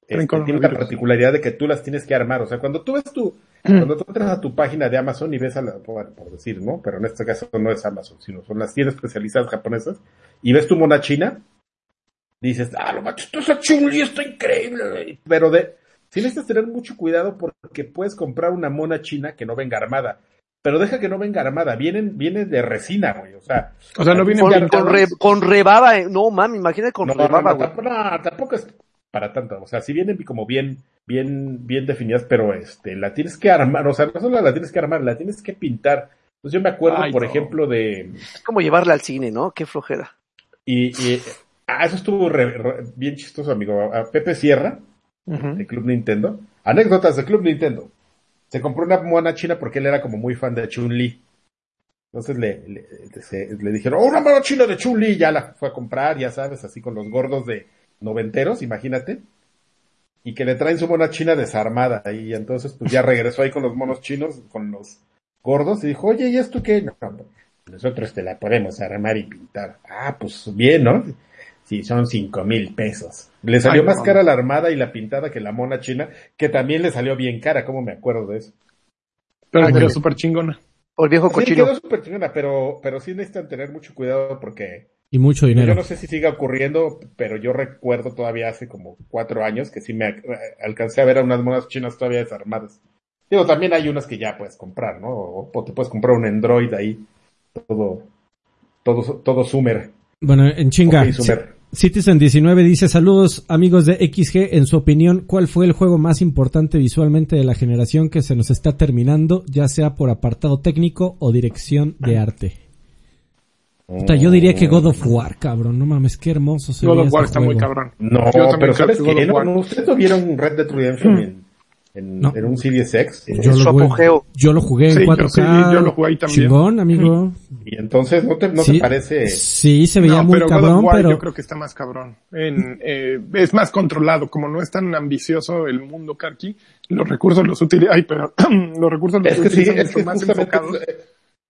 este, tiene la particularidad de que tú las tienes que armar. O sea, cuando tú ves tu, cuando tú entras a tu página de Amazon y ves a la, por, por decir, ¿no? Pero en este caso no es Amazon, sino son las tiendas especializadas japonesas, y ves tu mona china, dices, ah, lo macho, esto es chuli, está increíble. Pero de, sí necesitas tener mucho cuidado porque puedes comprar una mona china que no venga armada. Pero deja que no venga armada, vienen, viene de resina, güey, o sea. O sea, no vienen Con, con, re- con rebaba, eh. no mami, imagínate con No, no, rebaba, no, güey. tampoco, no, tampoco es para tanto, o sea, si vienen como bien, bien, bien definidas, pero este, la tienes que armar, o sea, no solo la tienes que armar, la tienes que pintar. Entonces yo me acuerdo, Ay, por no. ejemplo, de, Es como llevarla al cine, ¿no? Qué flojera. y, y ah, eso estuvo re- re- bien chistoso, amigo, a Pepe Sierra, Ujú. de Club Nintendo, anécdotas de Club Nintendo, se compró una mona china porque él era como muy fan de Chun-Li. Entonces le, le, se- le dijeron, oh, una mona china de Chun-Li, ya la fue a comprar, ya sabes, así con los gordos de noventeros, imagínate. Y que le traen su mona china desarmada. Y entonces pues ya regresó ahí con los monos chinos, con los gordos, y dijo, oye, ¿y esto qué? No, no, nosotros te la podemos armar y pintar. Ah, pues bien, ¿no? Sí, son cinco mil pesos. Le salió más cara la armada y la pintada que la mona china, que también le salió bien cara, ¿cómo me acuerdo de eso? Pero ah, Ay, quedó súper chingona. O el viejo cochino. Sí, quedó súper chingona, pero, pero sí necesitan tener mucho cuidado porque... Y mucho dinero. Yo no sé si siga ocurriendo, pero yo recuerdo todavía hace como cuatro años que sí me alcancé a ver a unas monas chinas todavía desarmadas. Digo, también hay unas que ya puedes comprar, ¿no? O, te puedes comprar un Android ahí, todo, todo, todo Sumer. Bueno, en chinga, okay, Citizen19 dice saludos amigos de XG, en su opinión, ¿cuál fue el juego más importante visualmente de la generación que se nos está terminando, ya sea por apartado técnico o dirección de arte? O sea, yo diría que God of oh. War, cabrón, no mames, qué hermoso God of War está muy cabrón. No, pero ¿sabes ¿No, ¿Ustedes no vieron Red Dead Redemption en, No. en un Series X? Yo Su lo, jugué, apogeo. yo lo jugué en Sí, yo 4K. sí, yo lo jugué ahí también. Chingón, amigo. Y entonces, ¿no te, no sí, te parece? sí, se veía No, muy pero cabrón, War pero... yo creo que está más cabrón. En, eh, es más controlado, como no es tan ambicioso el mundo Karki, los recursos los utiliza, ay, pero los recursos los Es que sí, es mucho que más enfocados es-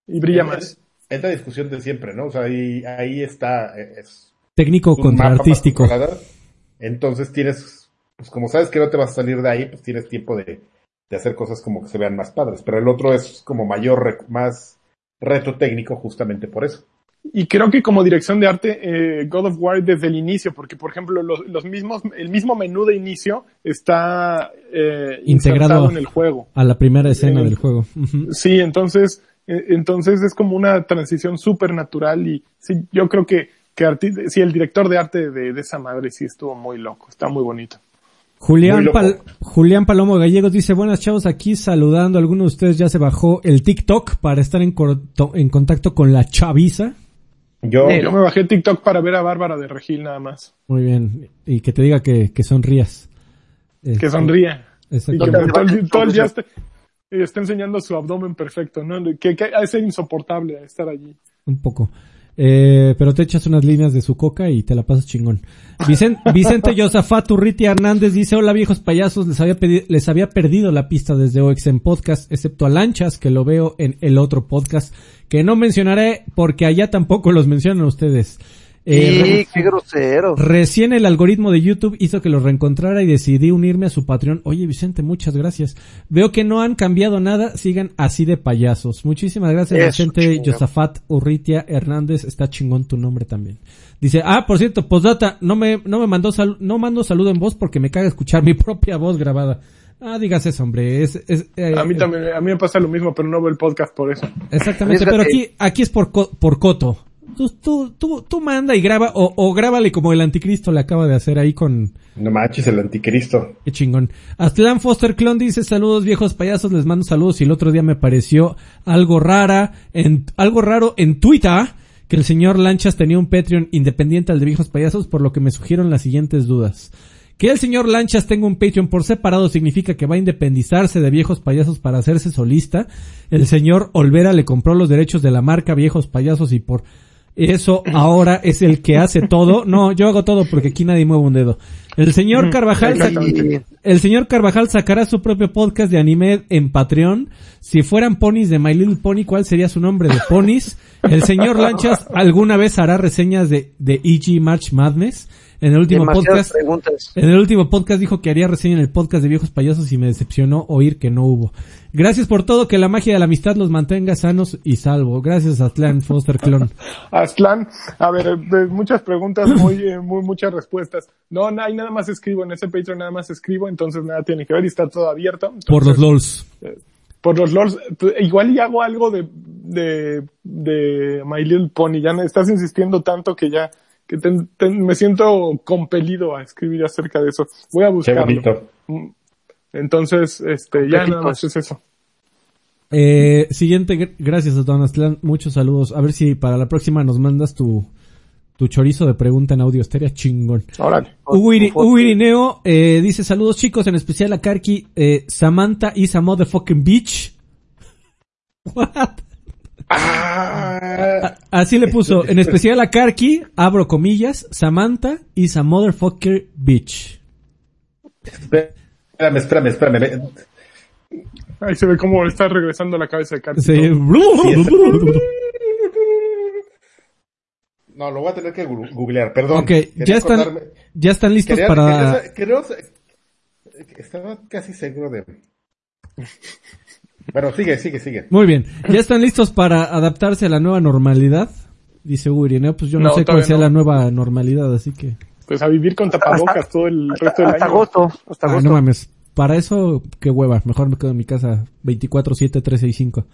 y brilla es- más. Es la discusión de siempre, ¿no? O sea, ahí, ahí está, eh, es Técnico contra artístico. Entonces tienes pues como sabes que no te vas a salir de ahí, pues tienes tiempo de, de hacer cosas como que se vean más padres. Pero el otro es como mayor, más reto técnico justamente por eso. Y creo que como dirección de arte, eh, God of War desde el inicio, porque por ejemplo los, los mismos, el mismo menú de inicio está eh, Integrado en el juego. a la primera escena Eh, del juego. Sí, entonces, eh, entonces es como una transición súper natural y sí, yo creo que, que arti- sí, el director de arte de, de esa madre sí estuvo muy loco, está muy bonito. Julián. Pal- Palomo Gallegos dice, buenas chavos, aquí saludando. ¿Alguno de ustedes ya se bajó el TikTok para estar en, en contacto con la chaviza? Yo, Yo me bajé TikTok para ver a Bárbara de Regil nada más. Muy bien. Y que te diga que, que sonrías. Que Este, sonría. Y que todo, el, todo el día esté, y está enseñando su abdomen perfecto, ¿no? Que, que ser insoportable estar allí. Un poco. Eh, pero te echas unas líneas de su coca y te la pasas chingón. Vicen- Vicente Urriti Hernández dice, hola viejos payasos, les había, les había perdido la pista desde OX en podcast, excepto a Lanchas, que lo veo en el otro podcast, que no mencionaré porque allá tampoco los mencionan ustedes. Eh, Sí, qué grosero. Recién el algoritmo de YouTube hizo que los reencontrara y decidí unirme a su Patreon. Oye Vicente, muchas gracias. Veo que no han cambiado nada, sigan así de payasos. Muchísimas gracias Eso, Vicente chingón. Yosafat Urritia Hernández, está chingón tu nombre también. Dice, ah, por cierto, postdata, no me, no me mandó sal- no mando saludo en voz porque me caga escuchar mi propia voz grabada. Ah, digas eso, hombre. Es, es, eh, A mí también, a mí me pasa lo mismo, pero no veo el podcast por eso. Exactamente, pero aquí, aquí es por, por coto. Tú, tú, tú, tú manda y graba, o, o grábale como el anticristo le acaba de hacer ahí con, no manches, el anticristo. Qué chingón. Aztlán Foster Clon dice saludos viejos payasos, les mando saludos y el otro día me pareció algo rara, en, algo raro en Twitter que el señor Lanchas tenía un Patreon independiente al de viejos payasos, por lo que me surgieron las siguientes dudas. Que el señor Lanchas tenga un Patreon por separado significa que va a independizarse de viejos payasos para hacerse solista. El señor Olvera le compró los derechos de la marca viejos payasos y por eso ahora es el que hace todo. No, yo hago todo porque aquí nadie mueve un dedo. El señor Carvajal, el señor Carvajal sacará su propio podcast de anime en Patreon. Si fueran ponis de My Little Pony, ¿cuál sería su nombre de ponis? El señor Lanchas alguna vez hará reseñas de, de E.G. March Madness. En el último Demasiadas podcast, preguntas. en el último podcast dijo que haría reseña en el podcast de viejos payasos y me decepcionó oír que no hubo. Gracias por todo, que la magia de la amistad los mantenga sanos y salvo. Gracias, Atlan Foster Clon. Aztlán, a ver, de muchas preguntas, muy, eh, muy, muchas respuestas. No, no, ahí nada más escribo, en ese Patreon nada más escribo, entonces nada tiene que ver y está todo abierto. Por los LOLs. Por los LOLs, igual y hago algo de, de, de My Little Pony, ya no- estás insistiendo tanto que ya, que me siento compelido a escribir acerca de eso. Voy a Qué buscarlo. bonito. Mm. Entonces, este, ya nada más es eso. Eh, siguiente, gr- gracias a Don Aztlán, muchos saludos. A ver si para la próxima nos mandas tu, tu chorizo de pregunta en audio, estaría chingón. Órale. Hugo, Iri- Hugo Irineo eh, dice saludos chicos, en especial a Karki, eh, Samantha is a motherfucking bitch. What? Ah, Así le puso, en especial a Karki, abro comillas, Samantha is a motherfucker bitch. espérame, espérame, espérame. Ahí se ve cómo está regresando la cabeza de. Sí. No, lo voy a tener que googlear, perdón. Ok, Quería ya están, acordarme. ya están listos Quería- para... quería sa- estaba casi seguro de... Bueno, sigue, sigue, sigue. Muy bien, ya están listos para adaptarse a la nueva normalidad. Dice Hugo Irineo, pues yo no, No, sé cuál sea no. la nueva normalidad, así que... Pues a vivir con tapabocas todo el resto del Hasta año. agosto, hasta agosto. no mames, para eso, qué hueva, mejor me quedo en mi casa 24-7-365.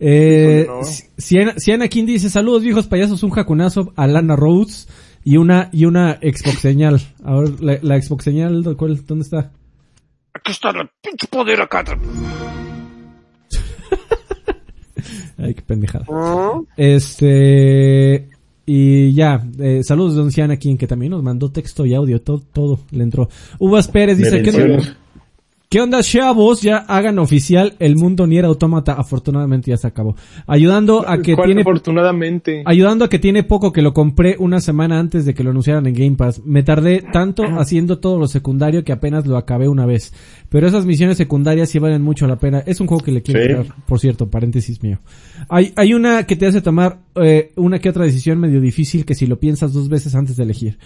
Eh, no. si- Siena, Siena King dice, saludos viejos payasos, un jacunazo a Lana Rhodes y una, y una Xbox señal. A ver, la, la Xbox señal, ¿cuál, ¿dónde está? Aquí está el pinche poder acá. Ay, qué pendejada. ¿Mm? Este, y ya, eh, saludos de Don Siana King, que también nos mandó texto y audio, todo, todo le entró. Uvas Pérez dice, ¿qué. ¿Qué onda chavos? Ya hagan oficial el mundo Nier Automata, afortunadamente ya se acabó. Ayudando a que ¿Cuál, tiene, Afortunadamente. ayudando a que tiene poco que lo compré una semana antes de que lo anunciaran en Game Pass. Me tardé tanto haciendo todo lo secundario que apenas lo acabé una vez. Pero esas misiones secundarias sí valen mucho la pena. Es un juego que le quiero Sí. por cierto, paréntesis mío. Hay, hay una que te hace tomar eh, una que otra decisión medio difícil que si lo piensas dos veces antes de elegir.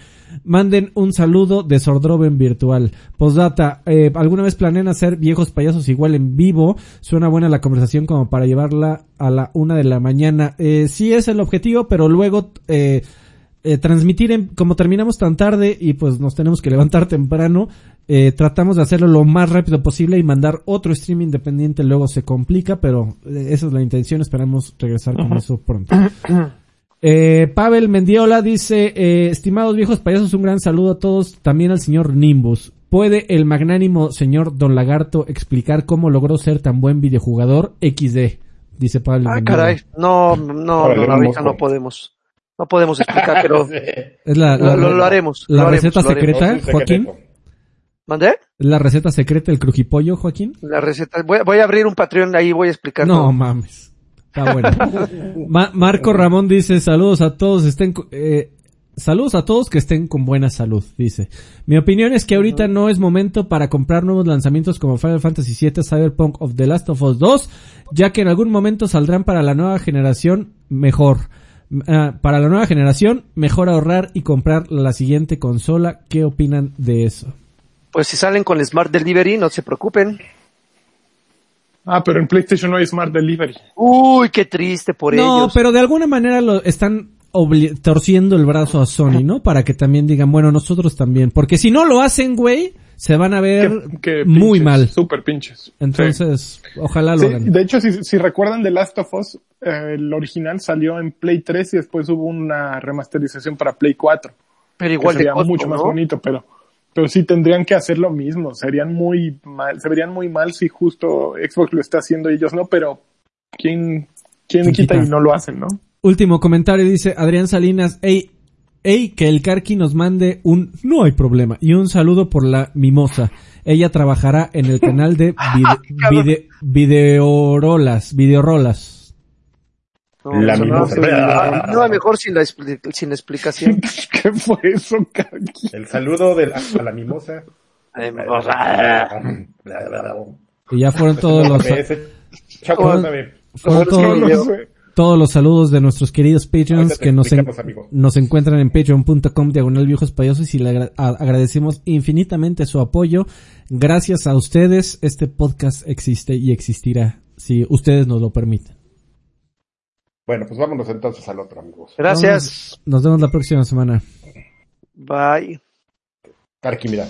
Manden un saludo de Sordroven virtual. Postdata, eh, ¿alguna vez planean hacer viejos payasos igual en vivo? Suena buena la conversación como para llevarla a la una de la mañana. Eh, sí es el objetivo, pero luego, eh, eh, transmitir en, como terminamos tan tarde y pues nos tenemos que levantar temprano, eh, tratamos de hacerlo lo más rápido posible y mandar otro stream independiente luego se complica, pero eh, esa es la intención, esperamos regresar con eso pronto. Eh, Pavel Mendiola dice, eh, estimados viejos payasos, un gran saludo a todos, también al señor Nimbus. ¿Puede el magnánimo señor Don Lagarto explicar cómo logró ser tan buen videojugador XD? Dice Pavel Ah, Mendiola. caray. No, no, Ahora no, ahorita no podemos. No podemos explicar, pero Es la, la- lo, lo- lo haremos. la lo receta haremos. secreta, Joaquín. ¿Mandé? ¿Es la receta secreta del crujipollo, Joaquín? La receta. Voy, voy a abrir un Patreon, ahí voy a explicar. No todo. mames. Está bueno. Ma- Marco Ramón dice, saludos a todos, estén, eh, saludos a todos que estén con buena salud, dice. Mi opinión es que ahorita no es momento para comprar nuevos lanzamientos como Final Fantasy VII, Cyberpunk of The Last of Us 2, ya que en algún momento saldrán para la nueva generación mejor. Ah, para la nueva generación, mejor ahorrar y comprar la siguiente consola. ¿Qué opinan de eso? Pues si salen con el Smart Delivery, no se preocupen. Ah, pero en PlayStation no hay Smart Delivery. Uy, qué triste por No, ellos. pero de alguna manera lo están torciendo el brazo a Sony, ¿no? Para que también digan, bueno, nosotros también. Porque si no lo hacen, güey, se van a ver Que- que muy pinches, mal. Súper pinches. Entonces, ojalá lo Sí, hagan. de hecho, si, si recuerdan The Last of Us, eh, el original salió en Play 3 y después hubo una remasterización para Play 4. pero que igual de sería costo, mucho más ¿no? bonito, pero, pero sí tendrían que hacer lo mismo. Serían muy mal, se verían muy mal si justo Xbox lo está haciendo y ellos no, pero ¿quién, quién ¿Quién quita quita? y no lo hacen, no? Último comentario dice Adrián Salinas, ey, ey, que el Karki nos mande un no hay problema y un saludo por la mimosa. Ella trabajará en el canal de vide- vide- videorolas, videorolas. No, La eso no, no, no, mejor sin la, expli- sin explicación. ¿Qué fue eso, Karki? El saludo de la, a la mimosa. Y ya fueron todos los, Fueron- todos los- todos saludos de nuestros queridos Patreons que nos, en- nos encuentran en patreon.com diagonal viejos payasos y le agra- agradecemos infinitamente su apoyo. Gracias a ustedes este podcast existe y existirá si ustedes nos lo permiten. Bueno, pues vámonos entonces al otro, amigos. Gracias. Nos vemos la próxima semana. Bye. Tarki, mira.